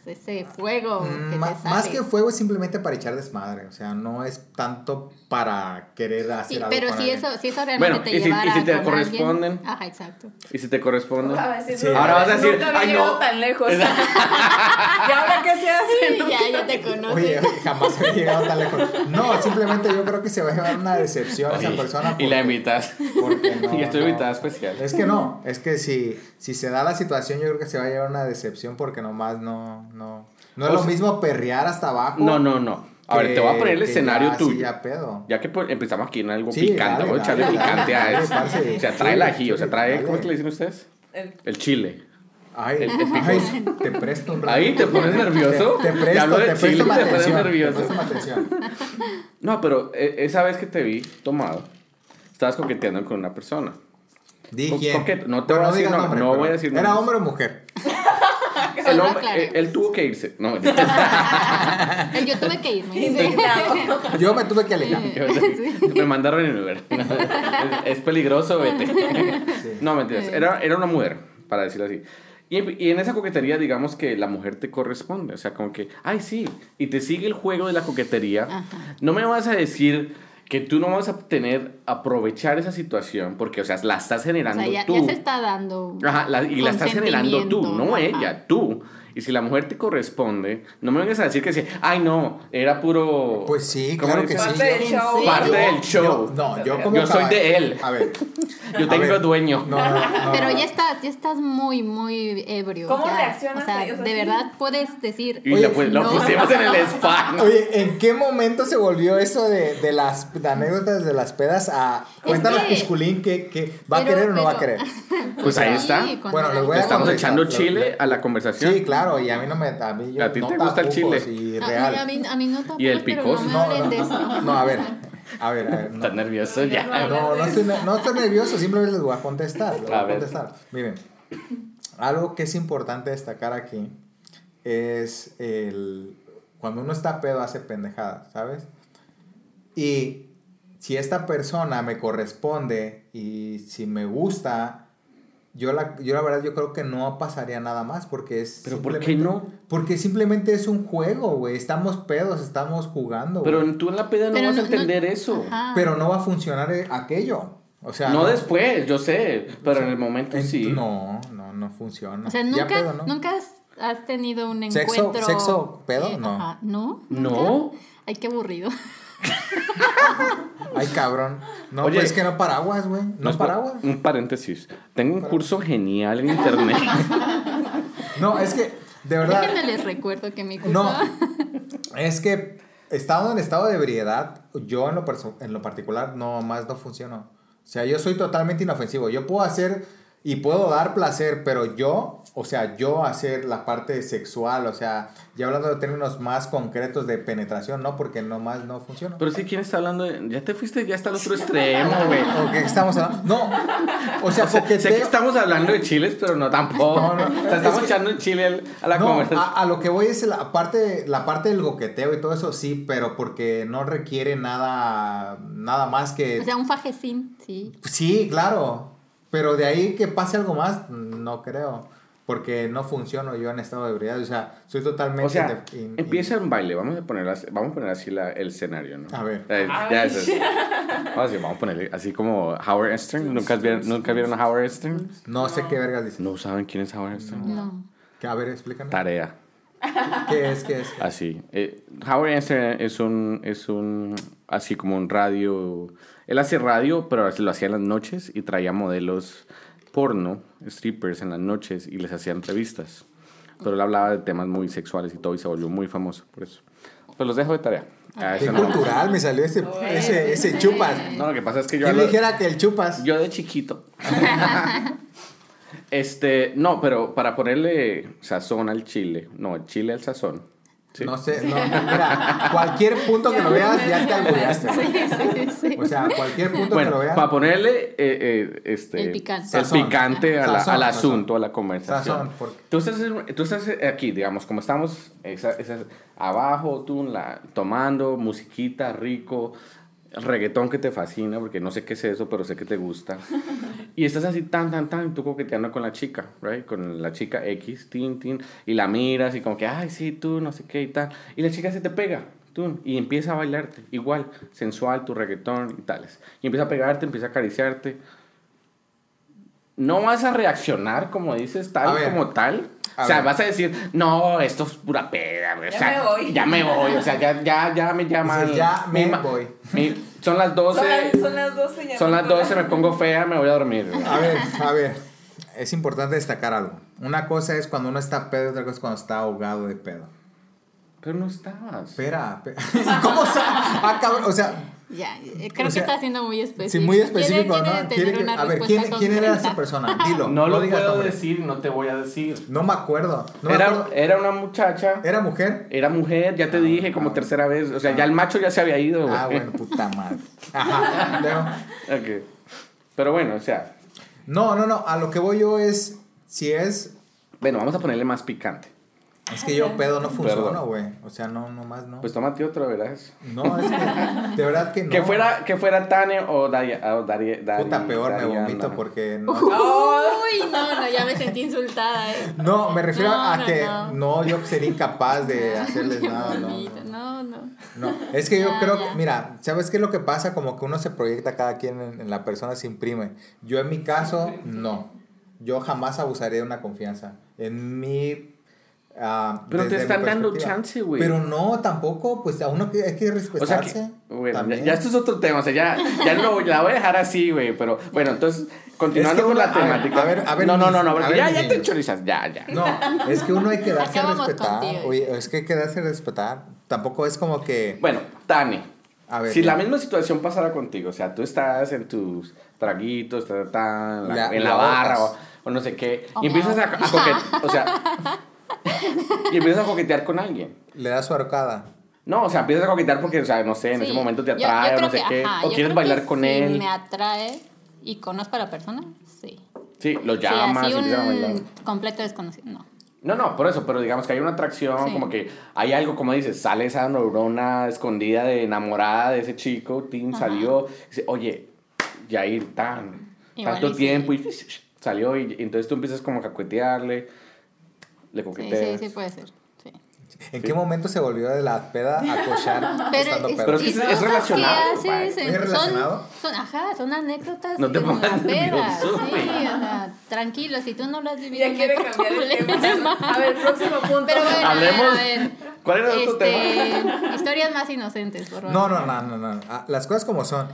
ese fuego que ma- te más sale. que fuego es simplemente para echar desmadre. O sea, no es tanto para querer hacer Sí, algo. pero con si eso, si eso realmente Bueno, te y si- y si te corresponden. alguien- Ajá, exacto. ¿Y si te corresponde? A ver, si Sí. Ahora vas a decir, nunca había "Ay, no". llegado tan lejos. y ahora qué se hace. Sí, ya, ya te conoces. Oye, jamás había llegado tan lejos. No, simplemente yo creo que se va a llevar una decepción esa persona. Y la porque- invitas. porque no, y estoy no. invitada especial. Es que no, es que si, si se da la situación, yo creo que se va a llevar una decepción porque nomás no, no. No es O lo sea- mismo perrear hasta abajo. No, no, no. A ver, te voy a poner el escenario ya, tuyo. Sí, ya pedo. Ya que pues, empezamos aquí en algo Sí, picante, dale, voy a echarle dale, picante dale, a eso. dale, O sea, trae el ají, o sea, trae, dale. ¿cómo es que le dicen ustedes? El- El chile. Ay, El- el ay, te presto un. Ahí te pones nervioso. Te, te Te presto, hablo de te presto chile y mi te pones. Te nervioso. presto atención. No, pero eh, esa vez que te vi tomado, estabas coqueteando con una persona. Di quién. coqueto. No te voy a decir digas no- nombre, no voy a decir ¿Era nombres. hombre o mujer? El hombre, eh, él tuvo que irse. No, El yo tuve que irme. Yo me tuve que alejar. me mandaron en Uber. es peligroso, vete. No, mentiras. Era, era una mujer, para decirlo así. Y, y en esa coquetería, digamos que la mujer te corresponde. O sea, como que, ay, sí. Y te sigue el juego de la coquetería. Ajá. No me vas a decir que tú no vas a tener, aprovechar esa situación, porque, o sea, la estás O generando sea, ya, tú. ya se está dando. Ajá, la- y la estás generando tú, no ella, tú. Y si la mujer te corresponde, no me vengas a decir que sí, ay no, era puro... Pues sí, ¿cómo claro que sí. Parte del ¿En show. serio? Parte del show. Yo, no, yo como Yo soy de él. A ver. Yo tengo ver. dueño. No, no, no. Pero ya estás, ya estás muy, muy ebrio. ¿Cómo ya. reaccionas O sea, ellos de así? verdad puedes decir. Y Oye, lo, pu- lo pusimos en el spam. Oye, ¿en qué momento se volvió eso de, de las de anécdotas de las pedas a cuéntanos, Pisculín, que, que va a querer o no va a querer? Pues ahí está. Bueno, les voy a Estamos echando Lo- chile lo- a la conversación. Sí, claro, y a mí no me. A mí yo ¿A ti no te gusta el chile? Y A- real. A, mí, a mí no tampoco. Y el picoso. No No, a ver. A ver, a ver. no. Estás nervioso ya. No, no estoy, no estoy nervioso, simplemente les voy a contestar. les voy A a ver. contestar. Miren, algo que es importante destacar aquí es el. Cuando uno está pedo, hace pendejadas, ¿sabes? Y si esta persona me corresponde y si me gusta, yo la, yo la verdad yo creo que no pasaría nada más porque es... ¿Pero por qué no? Porque simplemente es un juego, güey. Estamos pedos, estamos jugando. Pero tú en la peda no Pero vas a no- entender eso. Ajá. Pero no va a funcionar eh, aquello. O sea, No después, yo sé, pero en el momento en- sí. No, no, no funciona. O sea, nunca, pedo, ¿no? nunca has, has tenido un ¿Sexo- encuentro. sexo pedo? Eh, No. ajá. ¿No? No. Ay, qué aburrido. Ay, cabrón. No, Oye. pues es que no paraguas, güey. No, paraguas. Un paréntesis. Tengo un curso genial en internet. No, es que, de verdad. Déjenme les recuerdo que mi curso. No, es que estando en estado de ebriedad, yo en lo, perso- en lo particular no más no funciono. O sea, yo soy totalmente inofensivo. Yo puedo hacer y puedo dar placer, pero yo, o sea, yo hacer la parte sexual, o sea, ya hablando de términos más concretos de penetración, no, porque nomás no funciona. Pero sí, ¿quién está hablando de.? Ya te fuiste ya hasta el otro extremo, güey. ¿O qué estamos hablando? No, o sea, O sea, porque sé que estamos hablando de chiles, pero no tampoco. No, no, O sea, estamos es que- echando el chile al- a la no, conversación. a, a lo que voy es la parte, la parte del goqueteo y todo eso sí, pero porque no requiere nada, nada más que... O sea, un fajecín, sí. sí, claro, pero de ahí que pase algo más, no creo, porque no funciono yo en estado de ebriedad, o sea, soy totalmente... O sea, de- in- empieza un baile. Vamos a poner así, vamos a poner así la- el escenario, ¿no? A ver. Ya es eso. Vamos a, decir, vamos a ponerle así como Howard Stern. ¿Nunca vieron, ¿Nunca vieron a Howard Stern? No sé qué vergas dice. No saben quién es Howard Stern. No. Que, a ver, explícame. Tarea. ¿Qué es? ¿Qué es? Así. Eh, Howard Einstein es un, es un, así como un radio. Él hace radio, pero lo hacía en las noches y traía modelos porno, strippers en las noches y les hacía entrevistas. Pero él hablaba de temas muy sexuales y todo y se volvió muy famoso por eso. Pues los dejo de tarea. Ah, Qué no. cultural me salió ese, ese, ese chupas. No, lo que pasa es que yo ¿Quién dijera que el chupas? Yo de chiquito. este, no, pero para ponerle sazón al chile, no, chile al sazón. ¿Sí? No sé, no, mira, cualquier punto que lo veas ya te albureaste. güey. Sí, sí, sí. O sea, cualquier punto que lo veas. para ponerle eh, eh, este, El picante. el Sazón. picante a la- Sazón, al sazón. asunto, a la conversación. Sazón, porque- Tú, estás, tú estás aquí, digamos, como estamos esa- esa- abajo, tú la, tomando musiquita, rico, reggaetón que te fascina, porque no sé qué es eso, pero sé que te gusta. Y estás así tan, tan, tan, tú coqueteando con la chica, right? Con la chica X, tin, tin, y la miras y como que, ay, sí, tú, no sé qué y tal. Y la chica se te pega, tú, y empieza a bailarte, igual, sensual, tu reggaetón y tales. Y empieza a pegarte, empieza a acariciarte. No vas a reaccionar como dices, tal como tal. A o sea, ver. vas a decir, no, esto es pura peda, güey. O Ya sea, me voy. Ya me voy. O sea, ya, ya, ya me llaman. Dices, ya mi me ma- voy. mi- son las 12. Son las, son las 12 ya. Son me las acuerdo. 12, me pongo fea, me voy a dormir. güey. A ver, a ver. Es importante destacar algo. Una cosa es cuando uno está pedo, otra cosa es cuando está ahogado de pedo. Pero no estabas. Espera, espera. ¿Cómo sa- Ah, cabrón, o sea, Ya, eh, creo O sea, que está siendo muy específico. sí, muy específico, Quiere- ¿no? quiere Quiere tener que- una a ver, ¿quién, quién era esa persona? Dilo. No lo digas puedo nombre. decir, no te voy a decir. No me acuerdo. No me era, acuerdo. era una muchacha. ¿Era mujer? Era mujer, ya te Ah, dije como ah. tercera vez. O sea, ya el macho ya se había ido. güey. Ah, bueno, puta madre. Ajá. Pero bueno, o sea. No, no, no. A lo que voy yo es. Si es. Bueno, vamos a ponerle más picante. Es que yo pedo no funciona, Perdón. güey. O sea, no, no más, no. Pues tómate otro, ¿verdad? no, es que. De verdad que no. Que fuera, que fuera Tane o Daria. O Daria, Dari- Puta peor, me vomito porque no. Uy, no, no, ya me sentí insultada. eh. No, me refiero No, a no, que no. no. yo sería incapaz de hacerles nada, no, no. No, es que yo Ya, creo ya. que, mira, ¿sabes qué es lo que pasa? Como que uno se proyecta cada quien en, en la persona, se imprime. Yo en mi caso, no. Yo jamás abusaría de una confianza. En mi... ah, Pero te están dando chance, güey. Pero no, tampoco, pues a uno que, hay que O sea respetarse. que, bueno, ya, esto es otro tema, o sea, ya, ya no, la voy a dejar así, güey, pero bueno, entonces, continuando Es que con uno- la a ver, temática. a ver, a ver, no, no, mis- no, no, a porque ver, ya, ya te chorizas, ya, ya. No, es que uno hay que darse a respetar. contigo. Oye, es que hay que darse a respetar. Tampoco es como que... Bueno, Tani, A ver, si ya. la misma situación pasara contigo, o sea, tú estás en tus traguitos, ta, ta, ta, en la, La- en la la barra o, no sé qué, y empiezas a, a coquetear, o sea, y empiezas a coquetear con alguien. Le da su arcada. No, o sea, empiezas a coquetear porque, o sea, no sé, en Sí. ese momento te Yo- yo atrae o no sé que, qué, ajá, o yo quieres bailar con si él. me atrae y conozco a la persona, sí. Sí, lo Sí, llamas así y empiezan a bailar. un completo desconocido, no. No, no, por eso, pero digamos que hay una atracción, Sí. como que hay algo, como dices, sale esa neurona escondida de enamorada de ese chico, Tim Ajá. salió, dice, oye, Jair, tan, Igual tanto y sí. tiempo, y salió, y, y entonces tú empiezas como a cacuetearle, le Sí, coqueteas. sí, sí puede ser. Sí. ¿En qué momento se volvió de la peda a cochar Pero, es? Pero es es- es relacionado, que haces ¿Es relacionado? Son, son, ajá, son anécdotas No te de pongas una peda. Sí, o sea, tranquilo, si tú no lo has vivido, Ya no quiere cambiar el tema. A ver, próximo punto. Pero bueno, a ver, Hablemos- a ver. ¿Cuál era el otro Este, Historias más inocentes, por favor. No, no, no, no, no. Ah, Las cosas como son.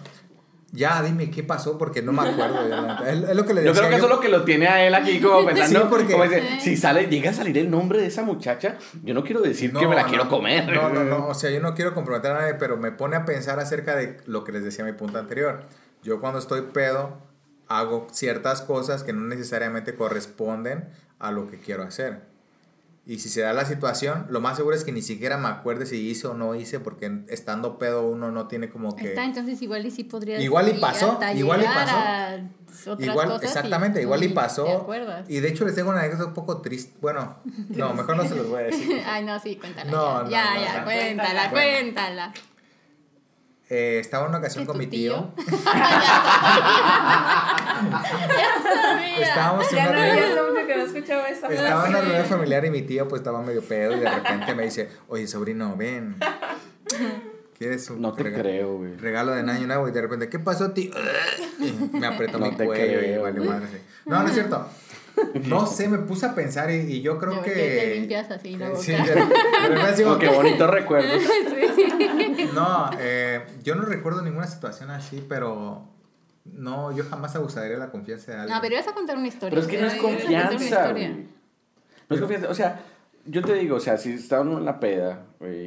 Ya, dime qué pasó porque no me acuerdo. es, es lo que le Yo decía. creo que eso es lo que lo tiene a él aquí como pensando, Sí, porque- como dice, si sale, llega a salir el nombre de esa muchacha, yo no quiero decir que me la no, quiero comer. No, no, no. O sea, yo no quiero comprometer a nadie, pero me pone a pensar acerca de lo que les decía en mi punto anterior. Yo cuando estoy pedo, hago ciertas cosas que no necesariamente corresponden a lo que quiero hacer. Y si se da la situación, lo más seguro es que ni siquiera me acuerde si hice o no hice, porque estando pedo uno no tiene como que... Está, entonces igual y sí podrías Igual y pasó, igual y pasó. otras Igual, cosas y exactamente, igual y pasó. ¿Te acuerdas? Y de hecho les tengo una anécdota un poco triste. Bueno, no, mejor no se los voy a decir. Ay, no, sí, cuéntala. No, ya, no, ya, no, ya, cuéntala, cuéntala. Eh, estaba en una ocasión ¿Es con mi tío. Ya sabía. Estábamos en una escuchaba esa Estaba en una reunión familiar y mi tío pues estaba medio pedo y de repente me dice, oye sobrino, ven. ¿Quieres un No te rega- creo, güey. regalo de año nuevo? Y de repente, ¿qué pasó, tío? Y me apretó No mi cuello y creo, vale güey. madre. No, no es cierto. No sé, me puse a pensar y, y yo creo Ya que... te limpias así la boca. Sí, digo Como que bonitos recuerdos. No, eh, yo no recuerdo ninguna situación así, pero no, yo jamás abusaría de la confianza de alguien. No, pero ibas a contar una historia. Pero es que no es confianza. No es confianza. O sea, yo te digo, o sea, si está uno en la peda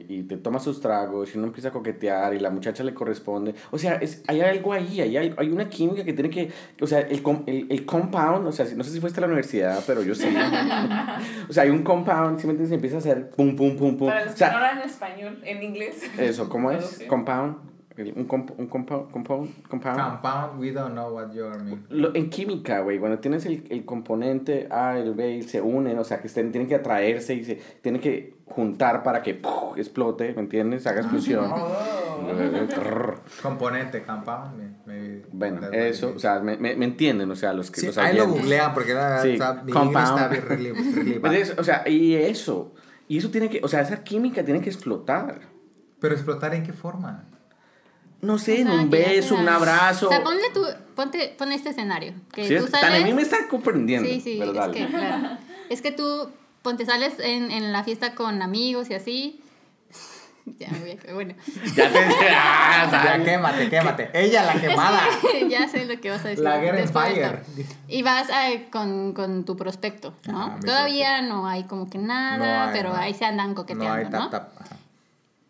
y te toma sus tragos y uno empieza a coquetear y la muchacha le corresponde. O sea, es, hay algo ahí, hay, hay una química que tiene que. O sea, el, com- el, el compound, o sea, no sé si fuiste a la universidad, pero yo sí. o sea, hay un compound, simplemente se empieza a hacer pum, pum, pum, pum. Para los O que sea, no hablan español, en inglés. eso, ¿cómo es? Compound. El- Un, comp un compound, compound, compound. Compound, we don't know what you mean. Lo- en química, güey, cuando tienes el, el componente A el B y se unen, o sea, que estén, tienen que atraerse y se tienen que juntar para que ¡puf! explote, ¿me entiendes? Haga explosión. Oh. Componente, compound. me- me- bueno, me- eso, o sea, me, me, me entienden, o sea, los que Sí, los ahí lo googlean porque era, Sí, está, compound. O sea, y eso, y eso tiene que, o sea, esa química tiene que explotar. Pero explotar en qué forma? No sé, O en sea, un beso, un abrazo. O sea, ponle tú, ponte, pon este escenario. Que Sí, tú es- tan sales... a mí me está comprendiendo. Sí, sí, pero es dale. que, claro. Es que tú, ponte, sales en, en la fiesta con amigos y así. ya me voy a... Bueno, Ya te ah, Ya quémate, quémate. Ella la quemada. ya sé lo que vas a decir. La guerra en fire. Y vas eh, con, con tu prospecto, ¿no? Ajá, mi Todavía no hay como que nada, No hay, pero no. ahí se andan No coqueteando, hay ¿no? tap tap. Ajá.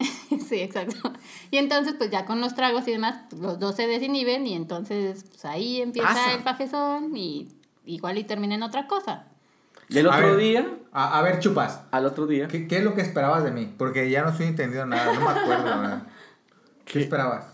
sí, exacto. Y entonces, pues ya con los tragos y demás, los dos se desinhiben y entonces, pues ahí empieza Pasa. el fajezón y igual y termina en otra cosa. Y el A otro ver, día, A, a ver, chupas. al otro día, ¿Qué, ¿Qué es lo que esperabas de mí? Porque ya no estoy entendiendo nada, no me acuerdo, verdad. ¿Qué, ¿Qué? esperabas?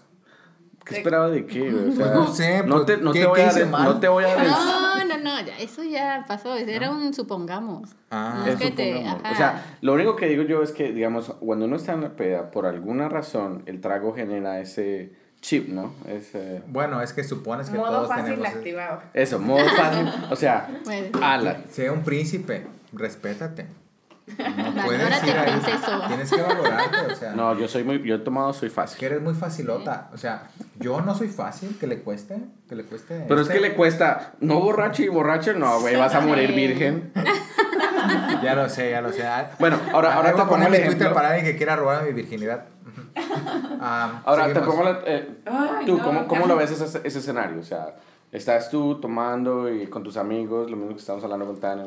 ¿Qué esperaba de qué? güey? O sea, no sé, no te, no ¿qué- te voy qué a de- no te voy a decir. No, no, no, ya, eso ya pasó, era un supongamos. Ah. no es que Eso te. O sea, lo único que digo yo es que, digamos, cuando uno está en la peda, por alguna razón, el trago genera ese chip, ¿no? Ese, Bueno, es que supones que Modo todos fácil tenemos... activado. eso, modo fácil. O sea, ala. Sea un príncipe, respétate. No Valórate, ir ahí. princeso. Tienes que valorarte, o sea. No, yo soy muy, yo he tomado, soy fácil. Que eres muy facilota. O sea, yo no soy fácil, que le cueste, que le cueste. Pero es este- que le cuesta, no borracho y borracho, no, güey, vas a morir virgen. Ya lo sé, ya lo sé. Ah, Bueno, ahora, ahora voy te pongo el ejemplo. para alguien que quiera robar mi virginidad. Ah, Ahora te seguimos. pongo la, eh, Ay, tú, no, ¿cómo, cómo lo ves ese, ese escenario? O sea, estás tú tomando y con tus amigos, lo mismo que estamos hablando con Tania.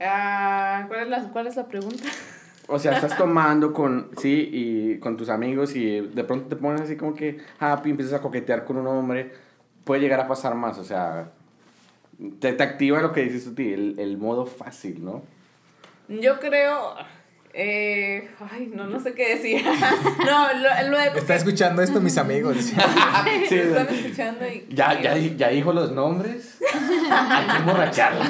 Ah, ¿cuál, es la, ¿Cuál es la pregunta? O sea, estás tomando con, sí, y con tus amigos y de pronto te pones así como que happy, empiezas a coquetear con un hombre, puede llegar a pasar más, o sea, te, te activa lo que dices tú, el, el modo fácil, ¿no? Yo creo. Eh, ay, no, no sé qué decir. no, lo, lo de. Está escuchando esto mis amigos. Sí, están escuchando y. ya, ya, ya dijo los nombres, hay que emborracharla.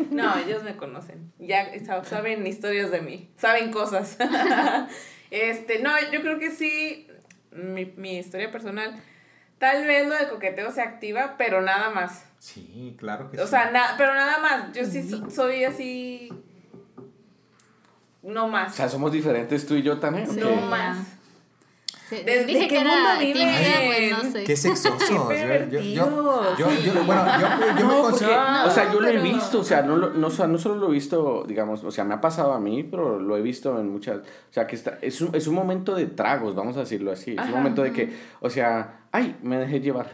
No, ellos me conocen. Ya sa- saben historias de mí. Saben cosas. este, no, yo creo que sí. Mi, mi historia personal. Tal vez lo de coqueteo se activa, pero nada más. Sí, claro que O sí. sea, na- pero nada más. Yo sí so- soy así. No O más. sea, somos diferentes tú y yo también. Sí. No más. Sí, ¿De- dije de qué que era mundo viven? tímida, pues no sé. Qué sexosos. Yo, Qué yo, yo, yo, yo- bueno, yo, yo me No, considero. porque, o sea, yo lo he visto, o sea, no, lo- no, o sea, no solo lo he visto, digamos, o sea, me ha pasado a mí, pero lo he visto en muchas, o sea, que está, es un, es un momento de tragos, vamos a decirlo así, es un momento de que, o sea, ay, me dejé llevar.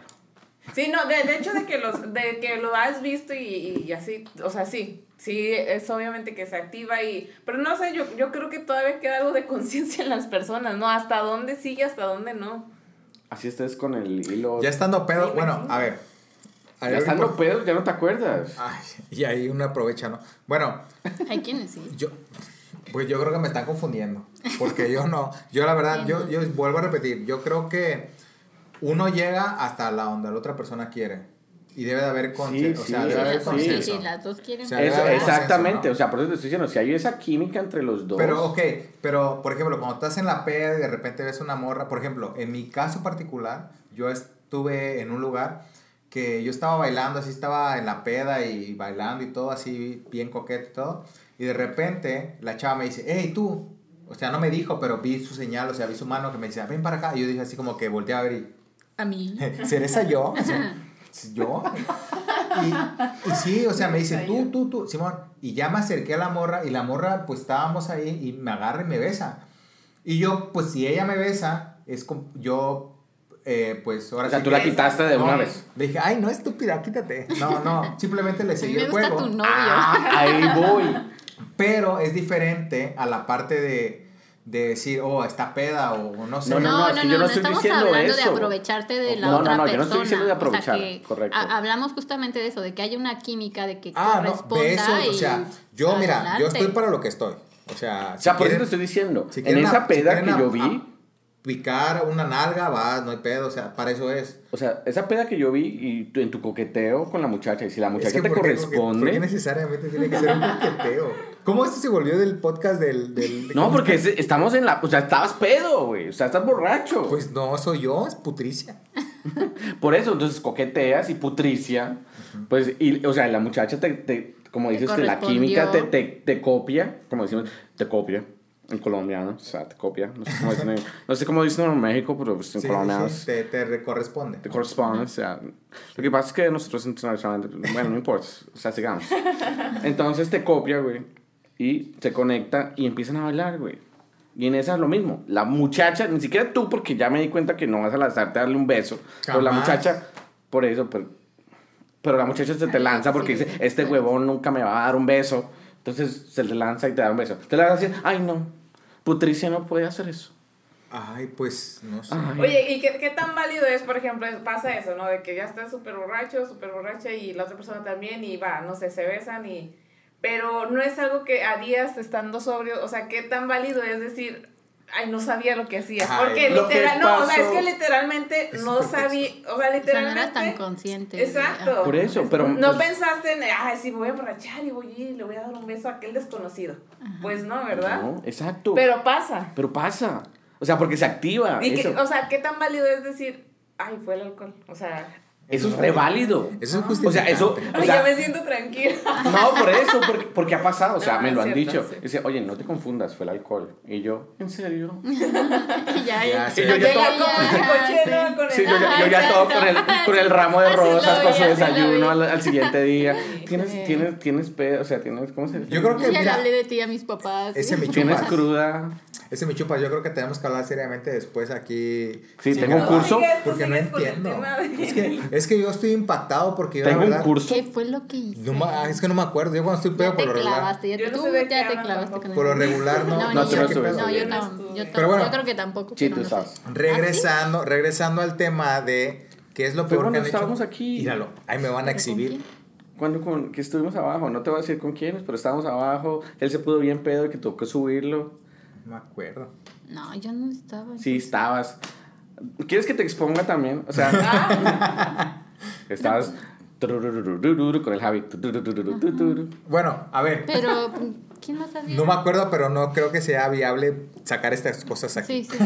Sí, no, de, de hecho de que los, de que lo has visto y, y así, o sea, sí, sí, es obviamente que se activa y, pero no sé, yo, yo creo que todavía queda algo de conciencia en las personas, ¿no? Hasta dónde sí y hasta dónde no. Así estés con el hilo. Ya estando pedo, Sí, bueno, a ver. A ya ver, estando por- pedo, ya no te acuerdas. Ay, y ahí uno aprovecha, ¿no? Bueno, Hay quienes sí. yo. Pues yo creo que me están confundiendo. Porque yo no. Yo la verdad, yo, yo vuelvo a repetir. Yo creo que uno llega hasta la donde la otra persona quiere. Y debe de haber consenso. Sí, o sea, sí, debe de haber sí. Sí, consenso. sí, las dos quieren. O sea, Eso, haber exactamente, consenso, ¿no? o sea, por eso te estoy diciendo, si hay esa química entre los dos. Pero, ok, pero, por ejemplo, cuando estás en la peda y de repente ves una morra, por ejemplo, en mi caso particular, yo estuve en un lugar que yo estaba bailando, así estaba en la peda y bailando y todo, así bien coqueto y todo, y de repente la chava me dice, hey, tú, o sea, no me dijo, pero vi su señal, o sea, vi su mano que me decía, ven para acá, y yo dije así como que volteé a ver y, A mí. ¿seré esa yo? O sea, ¿Yo? Y, y sí, o sea, me dice, tú, tú, tú, Simón. Y ya me acerqué a la morra y la morra, pues estábamos ahí y me agarra y me besa. Y yo, pues si ella me besa, es como, yo, eh, pues ahora O sea, sí tú la quitaste de No, una vez. Le dije, ay, no, estúpida, quítate. No, no, simplemente le seguí el juego. tu novio. Ah, ahí voy. Pero es diferente a la parte de, de decir, oh, está peda o no sé. No, No, no, no, es no, que no, yo no estoy estamos diciendo hablando de eso. aprovecharte de la No, no, otra no, persona. yo no estoy diciendo de O sea, aprovechar, que correcto. ha- hablamos justamente de eso, de que hay una química, de que Ah, no, corresponda besos, o sea, yo, mira, yo estoy para lo que estoy. O sea, O sea, por eso te estoy diciendo. si en esa peda que yo vi, a picar una nalga, va, no hay pedo, o sea, para eso es. o sea, esa peda que yo vi y en tu coqueteo con la muchacha, y si la Es muchacha que te ¿por qué- corresponde. ¿por qué necesariamente tiene que ser un coqueteo? ¿Cómo esto se volvió del podcast del... del No, ¿cómo porque es- estamos en la. O sea, estabas pedo, güey. O sea, estás borracho. Pues no, soy yo, es Putricia. Por eso, entonces coqueteas y putricia. Pues, y, o sea, la muchacha te, te- como Te dices, que la química te, te, te copia, como decimos, te copia. En colombiano, o sea, te copia. No sé cómo dicen, en- no sé cómo dicen en México, pero pues, en Sí, colombiano sí, te, te re- corresponde. te corresponde. O sea, lo que pasa es que nosotros internacionalmente, bueno, no importa, o sea, sigamos. Entonces te copia, güey, y se conecta y empiezan a bailar, güey. Y en esa es lo mismo. La muchacha, ni siquiera tú, porque ya me di cuenta que no vas a lanzarte a darle un beso. Pero la Jamás. muchacha, por eso, pero, pero la muchacha se te lanza porque sí, dice, este huevón nunca me va a dar un beso. Entonces se te lanza y te da un beso. Te la vas a decir, ay no, Putricia no puede hacer eso. Ay, pues, no sé. Ay. Oye, ¿y qué, qué tan válido es, por ejemplo, pasa eso, ¿no? De que ya estás súper borracho, súper borracha y la otra persona también y va, no sé, se besan y... Pero no es algo que harías estando sobrio, o sea, ¿qué tan válido es decir, ay, no sabía lo que hacía? Ay, Porque literal, no, o sea, es que literalmente Es no sabía, o sea, O sea, no literalmente... eras tan consciente. Exacto. Por eso, pero, No pues- pensaste en, ay, sí, me voy a emborrachar y voy a ir y le voy a dar un beso a aquel desconocido. Pues no, ¿verdad? No, exacto. Pero pasa. Pero pasa. O sea, porque se activa. Y que- eso. o sea, ¿qué tan válido es decir, ay, fue el alcohol? O sea, Eso es re válido. Eso es O justificante. sea, eso. O ay, sea, ya me siento tranquila. No, por eso, porque, porque ha pasado, o sea, No, me lo han cierto, dicho. sí. Dice, oye, no te confundas, fue el alcohol. Y yo, ¿en serio? Y ya, Ya, sí. Y yo ya todo- como el cochero con el... Sí, yo, ya- yo ya Ajá, todo con el, con el ramo de rosas para su desayuno al, al siguiente día. Tienes, tienes, tienes pedo, o sea, tienes, ¿cómo se dice? Yo creo que, Ya le mira, hablé de ti a mis papás. ese me Tienes chupas. cruda. Ese mi chupas, yo creo que tenemos que hablar seriamente después aquí. Sí, tengo un curso. Porque no con entiendo. Es que, es que yo estoy impactado porque yo la Tengo un verdad, curso. ¿Qué fue lo que hice? no ma- es que no me acuerdo. Yo cuando estoy pedo por lo regular. clavaste, ya Yo te, no tú sé de qué ya te hablan clavaste tampoco. con el Por lo regular no. No, No, yo. no sé qué estuviste. pedo. No, yo, no yo, Pero bueno. yo creo que tampoco. Sí, pero tú no sé. estabas. Regresando, regresando al tema de qué es lo Fue peor que cuando han hecho. estábamos aquí. Míralo, ahí me van a ¿Pero con exhibir. Cuando con, que estuvimos abajo, no te voy a decir con quiénes, pero estábamos abajo. Él se pudo bien pedo y que tocó subirlo. No me acuerdo. No, yo no estaba. Sí, estabas. ¿Quieres que te exponga también? O sea, estabas con el Javi. Bueno, a ver. Pero, ¿quién más sabía? No me acuerdo, pero no creo que sea viable sacar estas cosas aquí. Sí, sí.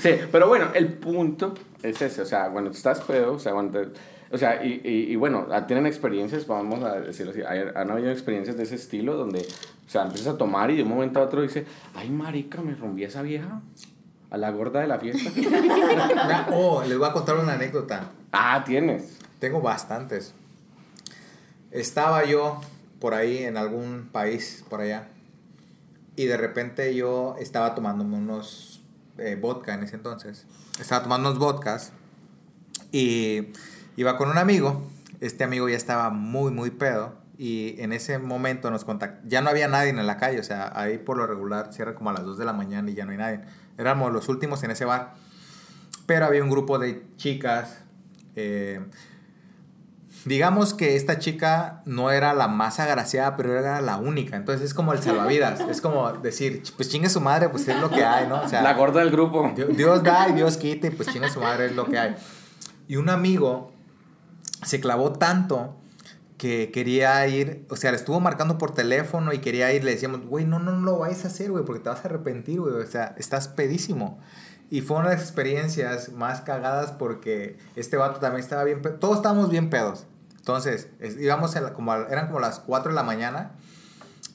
Sí, pero bueno, el punto es ese. O sea, cuando estás pedo, o sea, cuando te- o sea, y, y, y bueno, ah, tienen experiencias, vamos a decirlo así, han habido experiencias de ese estilo donde, o sea, empiezas a tomar y de un momento a otro dice, ay, marica, me rompí a esa vieja, a la gorda de la fiesta. Oh, les voy a contar una anécdota. ah, tienes. Tengo bastantes. Estaba yo por ahí en algún país por allá y de repente yo estaba tomándome unos eh, vodka en ese entonces. Estaba tomando unos vodkas y iba con un amigo. Este amigo ya estaba muy, muy pedo y en ese momento nos contactó. Ya no había nadie en la calle, o sea, ahí por lo regular cierra como a las 2 de la mañana y ya no hay nadie. Éramos los últimos en ese bar. Pero había un grupo de chicas. eh, digamos que esta chica no era la más agraciada, pero era la única. Entonces es como el salvavidas. es como decir, pues chingue su madre, pues es lo que hay, ¿no? O sea, La gorda del grupo. Dios, Dios da y Dios quita y pues chingue su madre, es lo que hay. Y un amigo se clavó tanto que quería ir, o sea, le estuvo marcando por teléfono y quería ir, le decíamos, güey, no, no, no lo vayas a hacer, güey, porque te vas a arrepentir, güey, o sea, estás pedísimo. Y fue una de las experiencias más cagadas porque este vato también estaba bien todos estábamos bien pedos. Entonces, es- íbamos, la- como a- eran como las 4 de la mañana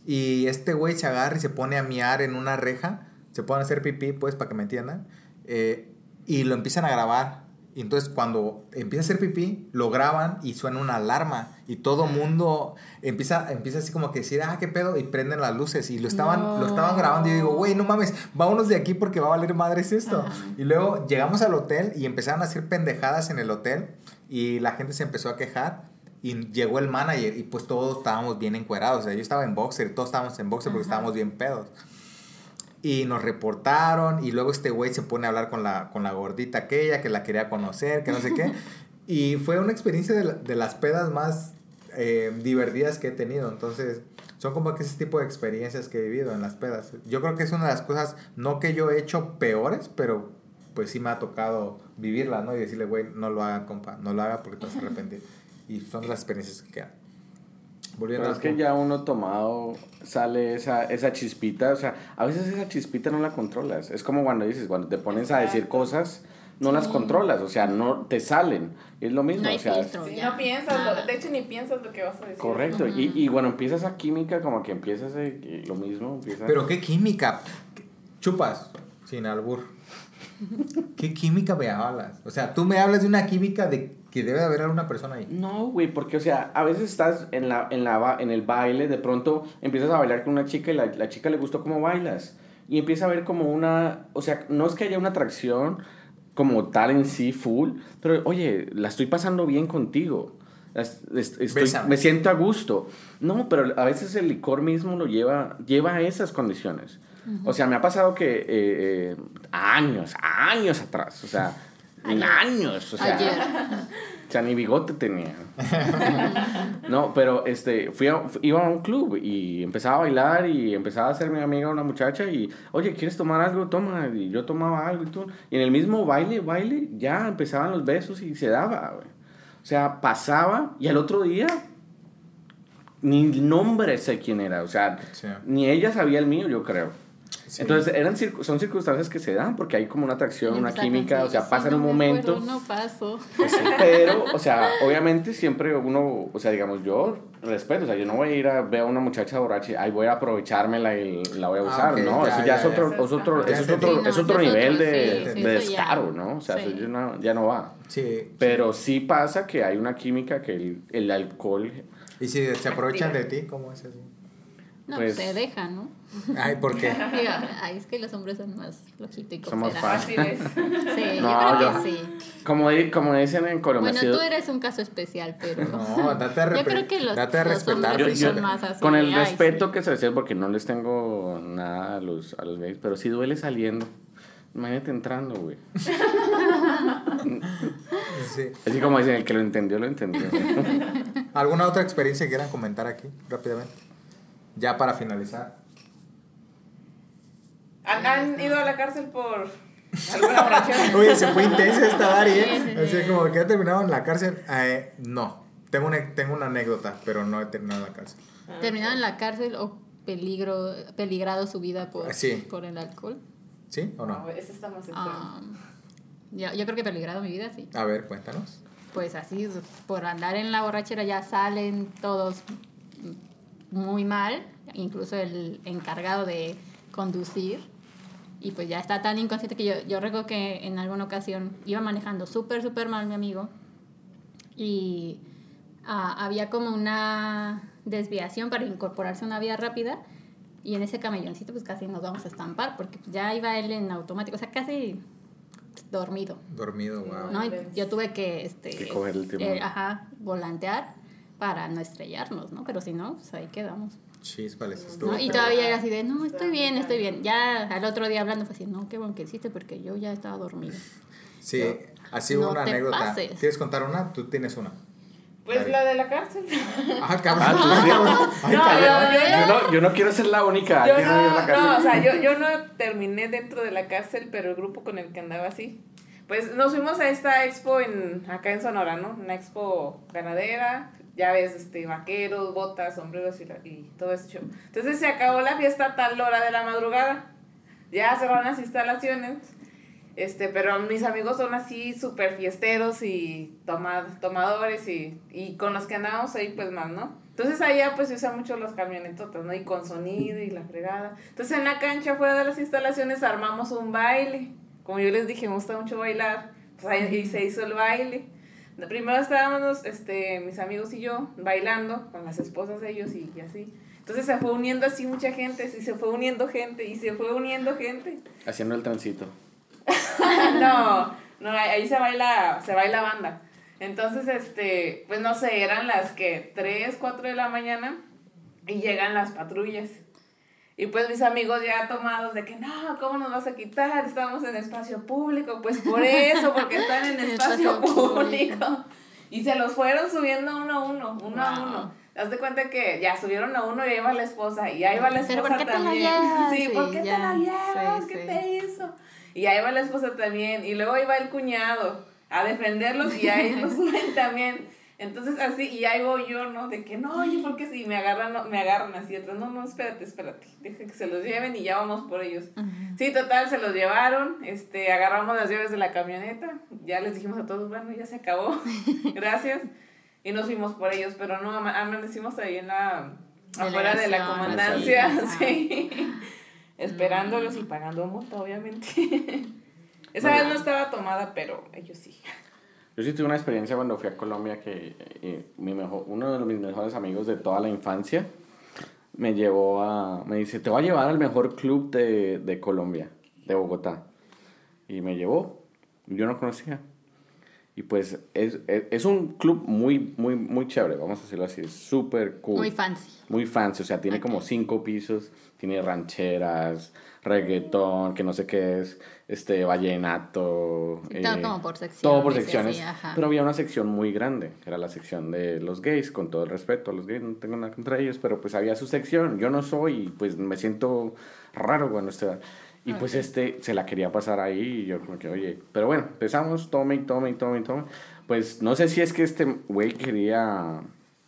y este güey se agarra y se pone a miar en una reja, se pone a hacer pipí, pues, para que me entiendan, eh, y lo empiezan a grabar. Y entonces cuando empieza a hacer pipí, lo graban y suena una alarma. Y todo mundo empieza, empieza así como que decir, ah, qué pedo, y prenden las luces. Y lo estaban, lo estaban grabando y yo digo, güey, no mames, vámonos de aquí porque va a valer madres esto. Y luego llegamos al hotel y empezaron a hacer pendejadas en el hotel. Y la gente se empezó a quejar. Y llegó el manager y pues todos estábamos bien encuerados. O sea, yo estaba en boxer, todos estábamos en boxer porque estábamos bien pedos. Y nos reportaron y luego este güey se pone a hablar con la, con la gordita aquella que la quería conocer, que no sé qué. y fue una experiencia de, la- de las pedas más eh, divertidas que he tenido. Entonces, son como que ese tipo de experiencias que he vivido en las pedas. Yo creo que es una de las cosas, no que yo he hecho peores, pero pues sí me ha tocado vivirla, ¿no? Y decirle, güey, no lo haga, compa, no lo haga porque te vas a arrepentir. Y son las experiencias que quedan. Volviendo Pero al es que ya uno tomado sale esa, esa chispita, o sea, a veces esa chispita no la controlas. Es como cuando dices, cuando te pones a decir cosas, no las controlas, o sea, no te salen. Es lo mismo, No hay o sea, filtro. Sí, no piensas, lo- de hecho ni piensas lo que vas a decir. correcto. y, y bueno, empieza esa química como que empiezas lo mismo, empieza... Pero qué química. Chupas, sin albur. ¿Qué química me hablas? O sea, tú me hablas de una química de que debe de haber alguna persona ahí. No, güey, porque, o sea, a veces estás en, la, en, la, ba- en el baile, de pronto empiezas a bailar con una chica y la, la chica le gustó cómo bailas. Y empieza a ver como una, o sea, no es que haya una atracción como tal en sí, full, pero oye, la estoy pasando bien contigo. Estoy- me siento a gusto. No, pero a veces el licor mismo lo lleva, lleva a esas condiciones. O sea, me ha pasado que eh, eh, años, años atrás, o sea, Ayer. años, o sea, Ayer. o sea, ni bigote tenía. no, pero este, fui a- iba a un club y empezaba a bailar y empezaba a ser mi amiga una muchacha y, oye, ¿quieres tomar algo? Toma. Y yo tomaba algo y tú. Y en el mismo baile, baile, ya empezaban los besos y se daba, güey. O sea, pasaba y al otro día ni nombre sé quién era. O sea, Sí. ni ella sabía el mío, yo creo. Sí. Entonces eran circu- son circunstancias que se dan porque hay como una atracción, una química, o sea, pasa sí, en un momento. no paso. Pues sí, pero, o sea, obviamente siempre uno, o sea, digamos, yo respeto, o sea, yo no voy a ir a ver a una muchacha borracha y ahí voy a aprovechármela y la voy a Ah, usar, ¿no? ya, eso ya, ya, es otro, es otro, eso es otro, Sí, no, es otro ese es nivel otro, de, sí, de descaro, ¿no? O sea, Sí. eso ya no, ya no va. Sí. Pero sí pasa que hay una química que el, el alcohol, Y si se aprovechan de ti, ¿cómo es eso? No, Pues- se deja, ¿no? Ay, ¿por qué? Digo, ay, es que los hombres son más flojitos y Somos. Fáciles. Sí, No, yo creo yo- que sí. como, di- como dicen en Colombia, Bueno, tú eres un caso especial, pero... No, date a, Yo creo que los, date a los respetar. hombres Yo- son más así. con el ay, respeto sí. que se decía, porque no les tengo nada a los, a los gays, pero sí duele saliendo. Imagínate entrando, güey. Sí. Así como dicen, el que lo entendió, lo entendió. ¿Alguna otra experiencia que quieran comentar aquí rápidamente? Ya para finalizar. ¿Han, han ido a la cárcel por alguna borrachera? Oye, se fue intensa esta Dari, ¿eh? sí, sí. Así como que ha terminado en la cárcel. Eh, no. Tengo una, tengo una anécdota, pero no he terminado en la cárcel. Terminado en la cárcel o peligro, peligrado su vida por, Sí. por el alcohol. ¿Sí o no? No, ese está más. Ah, yo, yo creo que peligrado mi vida, sí. A ver, cuéntanos. Pues así, por andar en la borrachera ya salen todos muy mal, incluso el encargado de conducir. Y pues ya está tan inconsciente que yo, yo recuerdo que en alguna ocasión iba manejando súper, súper mal mi amigo. Y ah, había como una desviación para incorporarse a una vía rápida. Y en ese camelloncito pues casi nos vamos a estampar porque pues, ya iba él en automático, o sea, casi dormido. Dormido, wow. ¿no? Yo tuve que, este, Que coger el timón. eh, ajá, volantear para no estrellarnos, ¿no? Pero si no, pues ahí quedamos. Chispales. ¿no? Y todavía era así de, no, estoy bien, estoy bien. Ya al otro día hablando fue así, no, qué bueno que hiciste porque yo ya estaba dormido. Sí, así No una anécdota. pases. ¿Quieres contar una? Tú tienes una. Pues Dale. la de la cárcel. Ah, cabrón. Ah, tú sí. Ay, No, cabrón. yo- Yo no, yo no quiero ser la única. Yo no la no, o sea, yo, yo no terminé dentro de la cárcel, pero el grupo con el que andaba así. Pues nos fuimos a esta expo en, acá en Sonora, ¿no? Una expo ganadera, ya ves, este, vaqueros, botas, sombreros y, la- y todo ese show. Entonces se acabó la fiesta a tal hora de la madrugada. Ya cerraron las instalaciones. Este, pero mis amigos son así súper fiesteros y toma- tomadores y, y con los que andábamos ahí pues más, ¿no? Entonces allá pues se usan mucho los camionetotas, ¿no? Y con sonido y la fregada. Entonces en la cancha fuera de las instalaciones armamos un baile. Como yo les dije, me gusta mucho bailar. O sea, y se hizo el baile. Primero estábamos, este, mis amigos y yo, bailando con las esposas de ellos y, y así. Entonces se fue uniendo así mucha gente, y se fue uniendo gente, y se fue uniendo gente. Haciendo el transito. no, no, ahí se baila, se baila banda. Entonces, este, pues no sé, eran las que 3, 4 de la mañana y llegan las patrullas. Y pues mis amigos ya tomados de que no, ¿cómo nos vas a quitar? Estamos en espacio público. Pues por eso, porque están en espacio público. Y se los fueron subiendo uno a uno, uno a Wow. uno. Haz de cuenta que ya subieron a uno y ahí va la esposa. Y ahí va la Pero esposa ¿por qué te la también. llevas? Sí, ¿por Sí, qué te ya. la llevas? Sí, ¿Qué sí. te hizo? Y ahí va la esposa también. Y luego va el cuñado a defenderlos y ahí los suben también. Entonces así, y ahí voy yo, ¿no? De que no, oye, ¿por qué si me agarran, no, me agarran así atrás? No, no, espérate, espérate. Deja que se los lleven y ya vamos por ellos. Sí, total, se los llevaron, este, agarramos las llaves de la camioneta, ya les dijimos a todos, bueno, ya se acabó, gracias, y nos fuimos por ellos, pero no, ama- amanecimos ahí en la, afuera de la comandancia, sí, esperándolos y pagando multa, obviamente. Esa Bueno. vez no estaba tomada, pero ellos sí. Yo sí tuve una experiencia cuando fui a Colombia que eh, mi mejor, uno de mis mejores amigos de toda la infancia me llevó a... Me dice, te voy a llevar al mejor club de, de Colombia, de Bogotá. Y me llevó. Yo no conocía. Y pues es, es, es un club muy, muy, muy chévere, vamos a decirlo así. Es súper cool. Muy fancy. Muy fancy, o sea, tiene como cinco pisos, tiene rancheras, reggaetón, que no sé qué es, este, vallenato. Sí, todo eh, como por secciones Todo por secciones. ajá. pero había una sección muy grande, que era la sección de los gays, con todo el respeto a los gays, no tengo nada contra ellos, pero pues había su sección. Yo no soy, pues me siento raro cuando estoy... Y pues este se la quería pasar ahí y yo como que, oye, pero bueno, empezamos, tome y tome y tome y tome. Pues no sé si es que este güey quería...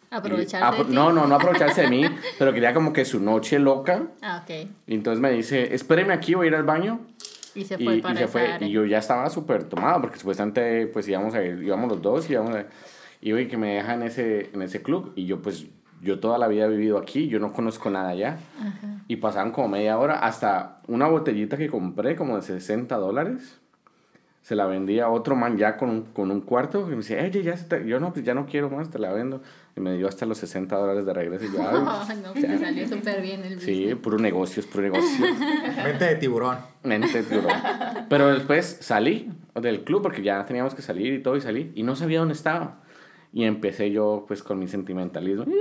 Aprovecharse Apro- de. No, no, no aprovecharse de mí, pero quería como que su noche loca. Ah, ok. Y entonces me dice, espéreme aquí, voy a ir al baño. Y se Y, fue y para se esa fue. Y yo ya estaba súper tomado, porque supuestamente pues íbamos a ir, íbamos los dos, íbamos a, y oye, que me deja en ese, en ese club. Y yo pues, yo toda la vida he vivido aquí, yo no conozco nada allá. Y pasaban como media hora hasta una botellita que compré como de 60 dólares. Se la vendía a otro man ya con un, con un cuarto. Y me decía, oye, ya se te-". yo no, pues ya no quiero más, te la vendo. Y me dio hasta los 60 dólares de regreso. Y yo, "Ay, Ay, no, pues ya". te salió súper bien el Sí, business. puro negocio, es puro negocio. Mente de tiburón. Mente tiburón. Pero después salí del club porque ya teníamos que salir y todo y salí y no sabía dónde estaba. Y empecé yo pues con mi sentimentalismo. Y, "Ay,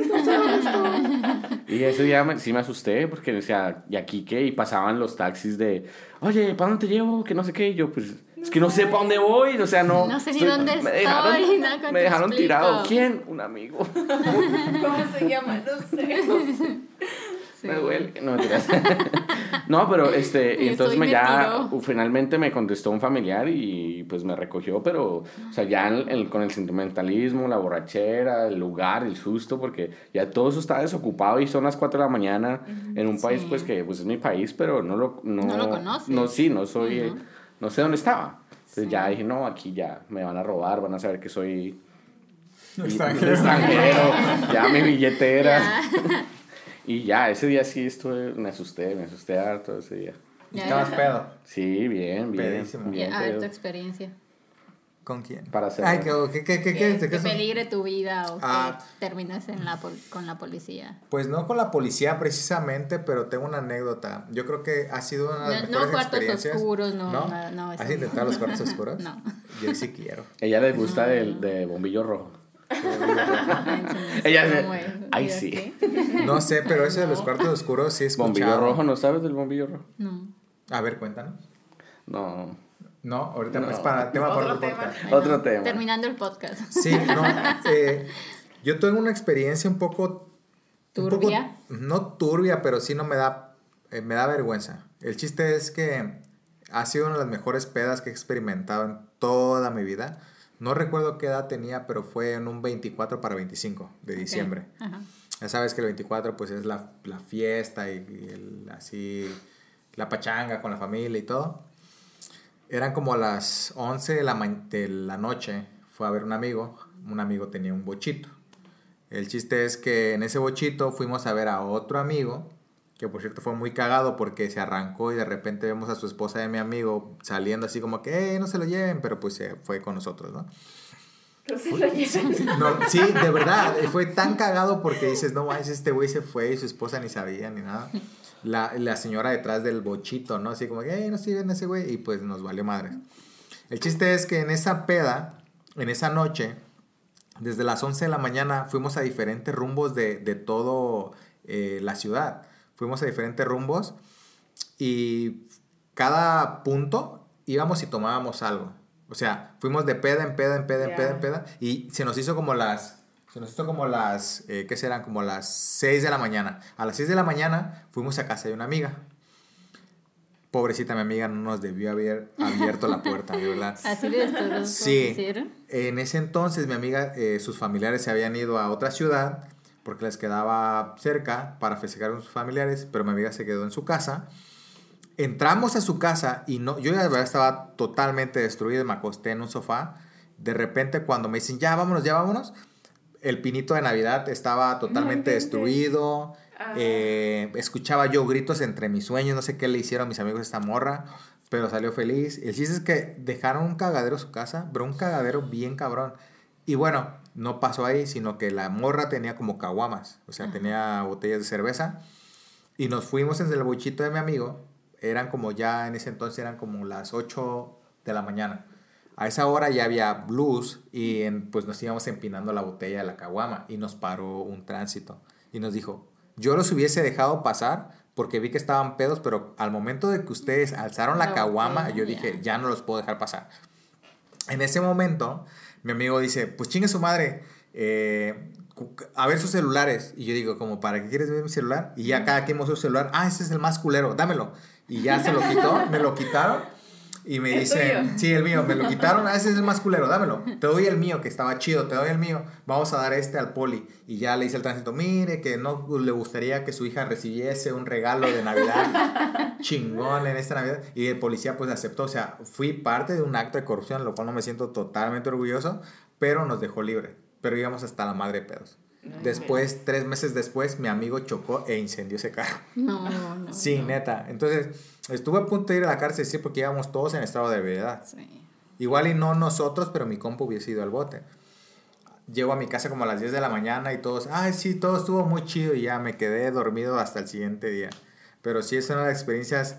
estoy". Y ese día me- sí me asusté porque decía, ¿y aquí qué? Y pasaban los taxis de, oye, ¿para dónde te llevo? Que no sé qué. Y yo pues, es que no sé para dónde voy. O sea, no. No sé ni dónde me estoy, dejaron, ¿cómo me dejaron explico? tirado. ¿Quién? Un amigo. ¿Cómo se llama? No sé. Sí. Me duele. No, pero este, Y entonces me ya, tiró. finalmente me contestó un familiar y pues me recogió, pero, o sea, ya en- con el sentimentalismo, la borrachera, el lugar, el susto, porque ya todo eso está desocupado y son las 4 de la mañana en un país, Sí. pues que pues es mi país, pero no lo, no, No lo conoces. No, sí, no soy, eh, no sé dónde estaba. Entonces Sí. ya dije, no, aquí ya me van a robar, van a saber que soy Extranjero. extranjero, ya mi billetera. Y ya, ese día sí estuve, me asusté, me asusté harto ese día. Estabas pedo. Sí, bien, bien. Pedísimo. bien Ya, a ver pedo. tu experiencia. ¿Con quién? Para hacer- Ay, ¿qué, qué, qué, qué, Que, peligre tu vida o Ah. que terminas en la pol- con la policía. Pues no con la policía precisamente, pero tengo una anécdota. Yo creo que ha sido una de las No- no mejores cuartos experiencias. oscuros, no, nada, no, eso ¿Has no. intentado los cuartos oscuros? No. Yo sí quiero. Ella le gusta del de bombillo rojo. Ella se- ¿cómo es? Ay, ¿Y sí. No sé, pero eso de los cuartos oscuros sí es ¿Bombillo rojo? ¿No sabes del bombillo rojo? No. A ver, cuéntanos. No. No, ahorita No. pues para tema para Otro tema. podcast. Otro tema. Terminando el podcast. Sí, no. eh, yo tengo una experiencia un poco. un poco- ¿Turbia? no turbia, pero sí no me da. eh, me da vergüenza. El chiste es que ha sido una de las mejores pedas que he experimentado en toda mi vida. No recuerdo qué edad tenía, pero fue en un 24 para 25 de diciembre. Ajá. Ya sabes que el 24 pues es la, la fiesta y, y el, así la pachanga con la familia y todo. Eran como las 11 de la, de la noche. Fue a ver un amigo. Un amigo tenía un bochito. El chiste es que en ese bochito fuimos a ver a otro amigo que por cierto fue muy cagado porque se arrancó y de repente vemos a su esposa de mi amigo saliendo así como que, eh, no se lo lleven, pero pues se fue con nosotros, ¿no? No se lo llevan. No, sí, de verdad, fue tan cagado porque dices, no este güey se fue y su esposa ni sabía ni nada. La, la señora detrás del bochito, ¿no? Así como que, eh, no siguen ese güey, y pues nos valió madre. El chiste es que en esa peda, en esa noche, desde las 11 de la mañana fuimos a diferentes rumbos de, de todo eh, la ciudad. Fuimos a diferentes rumbos y cada punto íbamos y tomábamos algo. O sea, fuimos de peda en peda, en peda, en peda, en peda. Y se nos hizo como las... Se nos hizo como las... Eh, ¿Qué serán? Como las 6 de la mañana. A las 6 de la mañana fuimos a casa de una amiga. Pobrecita mi amiga no nos debió haber abierto la puerta, de verdad. Así de esto Sí. En ese entonces mi amiga, eh, sus familiares se habían ido a otra ciudad porque les quedaba cerca para festejar con sus familiares, pero mi amiga se quedó en su casa. Entramos a su casa y no, yo ya estaba totalmente destruido, me acosté en un sofá. De repente cuando me dicen, ya vámonos, ya vámonos, el pinito de Navidad estaba totalmente destruido. Ah. Eh, escuchaba yo gritos entre mis sueños, no sé qué le hicieron a mis amigos a esta morra, pero salió feliz. El chiste es que dejaron un cagadero en su casa, pero un cagadero bien cabrón. Y bueno, no pasó ahí, sino que la morra tenía como caguamas, o sea, tenía botellas de cerveza. Y nos fuimos en el bochito de mi amigo. Eran como ya en ese entonces eran como las 8 de la mañana. A esa hora ya había blues y en- pues nos íbamos empinando la botella de la caguama y nos paró un tránsito y nos dijo, yo los hubiese dejado pasar porque vi que estaban pedos, pero al momento de que ustedes alzaron la caguama, yo dije, ya no los puedo dejar pasar. En ese momento, mi amigo dice, pues chingue su madre, eh, a ver sus celulares. Y yo digo, como, ¿para qué quieres ver mi celular? Y ya cada quien mostró su celular, ah, ese es el más culero, dámelo. Y ya se lo quitó, me lo quitaron. Y me ¿El dice, tuyo? sí, el mío, me lo quitaron, ah, ese es el más culero, dámelo. Te doy el mío, que estaba chido, te doy el mío, vamos a dar este al poli. Y ya le dice el tránsito, mire, que no le gustaría que su hija recibiese un regalo de Navidad chingón en esta Navidad. Y el policía pues aceptó, o sea, fui parte de un acto de corrupción, lo cual no me siento totalmente orgulloso, pero nos dejó libre. Pero íbamos hasta la madre de pedos. Después, tres meses después, mi amigo chocó e incendió ese carro. No, no. Sí, no. neta. Entonces, estuve a punto de ir a la cárcel, sí, porque íbamos todos en estado de ebriedad. Sí. Igual y no nosotros, pero mi compa hubiese ido al bote. Llego a mi casa como a las 10 de la mañana y todos, ay, sí, todo estuvo muy chido y ya me quedé dormido hasta el siguiente día. Pero sí es una de las experiencias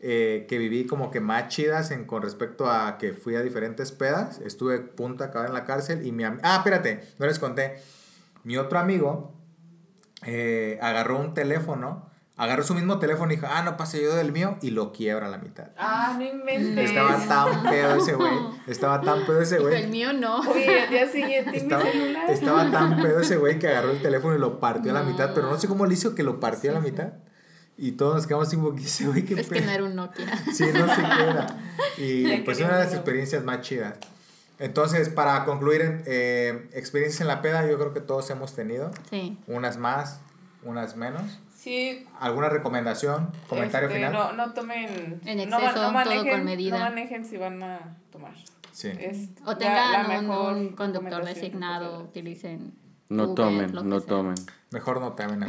eh, que viví como que más chidas en, con respecto a que fui a diferentes pedas. Estuve a punto de acabar en la cárcel y mi Ah, espérate, no les conté. Mi otro amigo eh, agarró un teléfono, agarró su mismo teléfono y dijo, ah, no pasé yo del mío y lo quiebra a la mitad. Ah, no inventes. Estaba tan pedo ese güey. Estaba tan pedo ese güey. el mío no. Oye, al día siguiente Estaba, mi celular. estaba tan pedo ese güey que agarró el teléfono y lo partió a la mitad, pero no sé cómo le hizo que lo partió a la mitad. Y todos nos quedamos así como que ese güey qué Es que no era un Nokia. Sí, no sé qué era. Y pues una de las experiencias más chidas. Entonces, para concluir, en, eh, experiencias en la peda, yo creo que todos hemos tenido. Sí. Unas más, unas menos. Sí. ¿Alguna recomendación? ¿Comentario este, final? No, no tomen. En no, exceso, todo con medida. No manejen si van a tomar. Sí. Es O tengan la un, conductor designado, utilicen. No Uber, tomen, no sea. tomen. Mejor no. No tomen.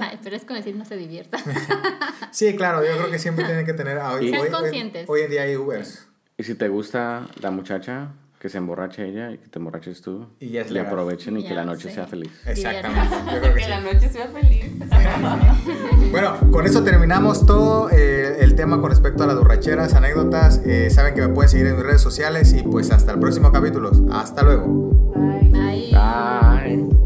Ay, pero es con decir no se divierta. Sí, claro, yo creo que siempre tienen que tener. Hoy, Sean hoy- hoy- conscientes. hoy en día hay Ubers. Y si te gusta la muchacha, que se emborrache ella y que te emborraches tú. Y ya es le legal. aprovechen y que la noche sé. sea feliz. Exactamente. Yo creo que Que sí. la noche sea feliz. Bueno, con eso terminamos todo eh, el tema con respecto a las borracheras, anécdotas. Eh, saben que me pueden seguir en mis redes sociales y pues hasta el próximo capítulo. Hasta luego. Bye. Bye.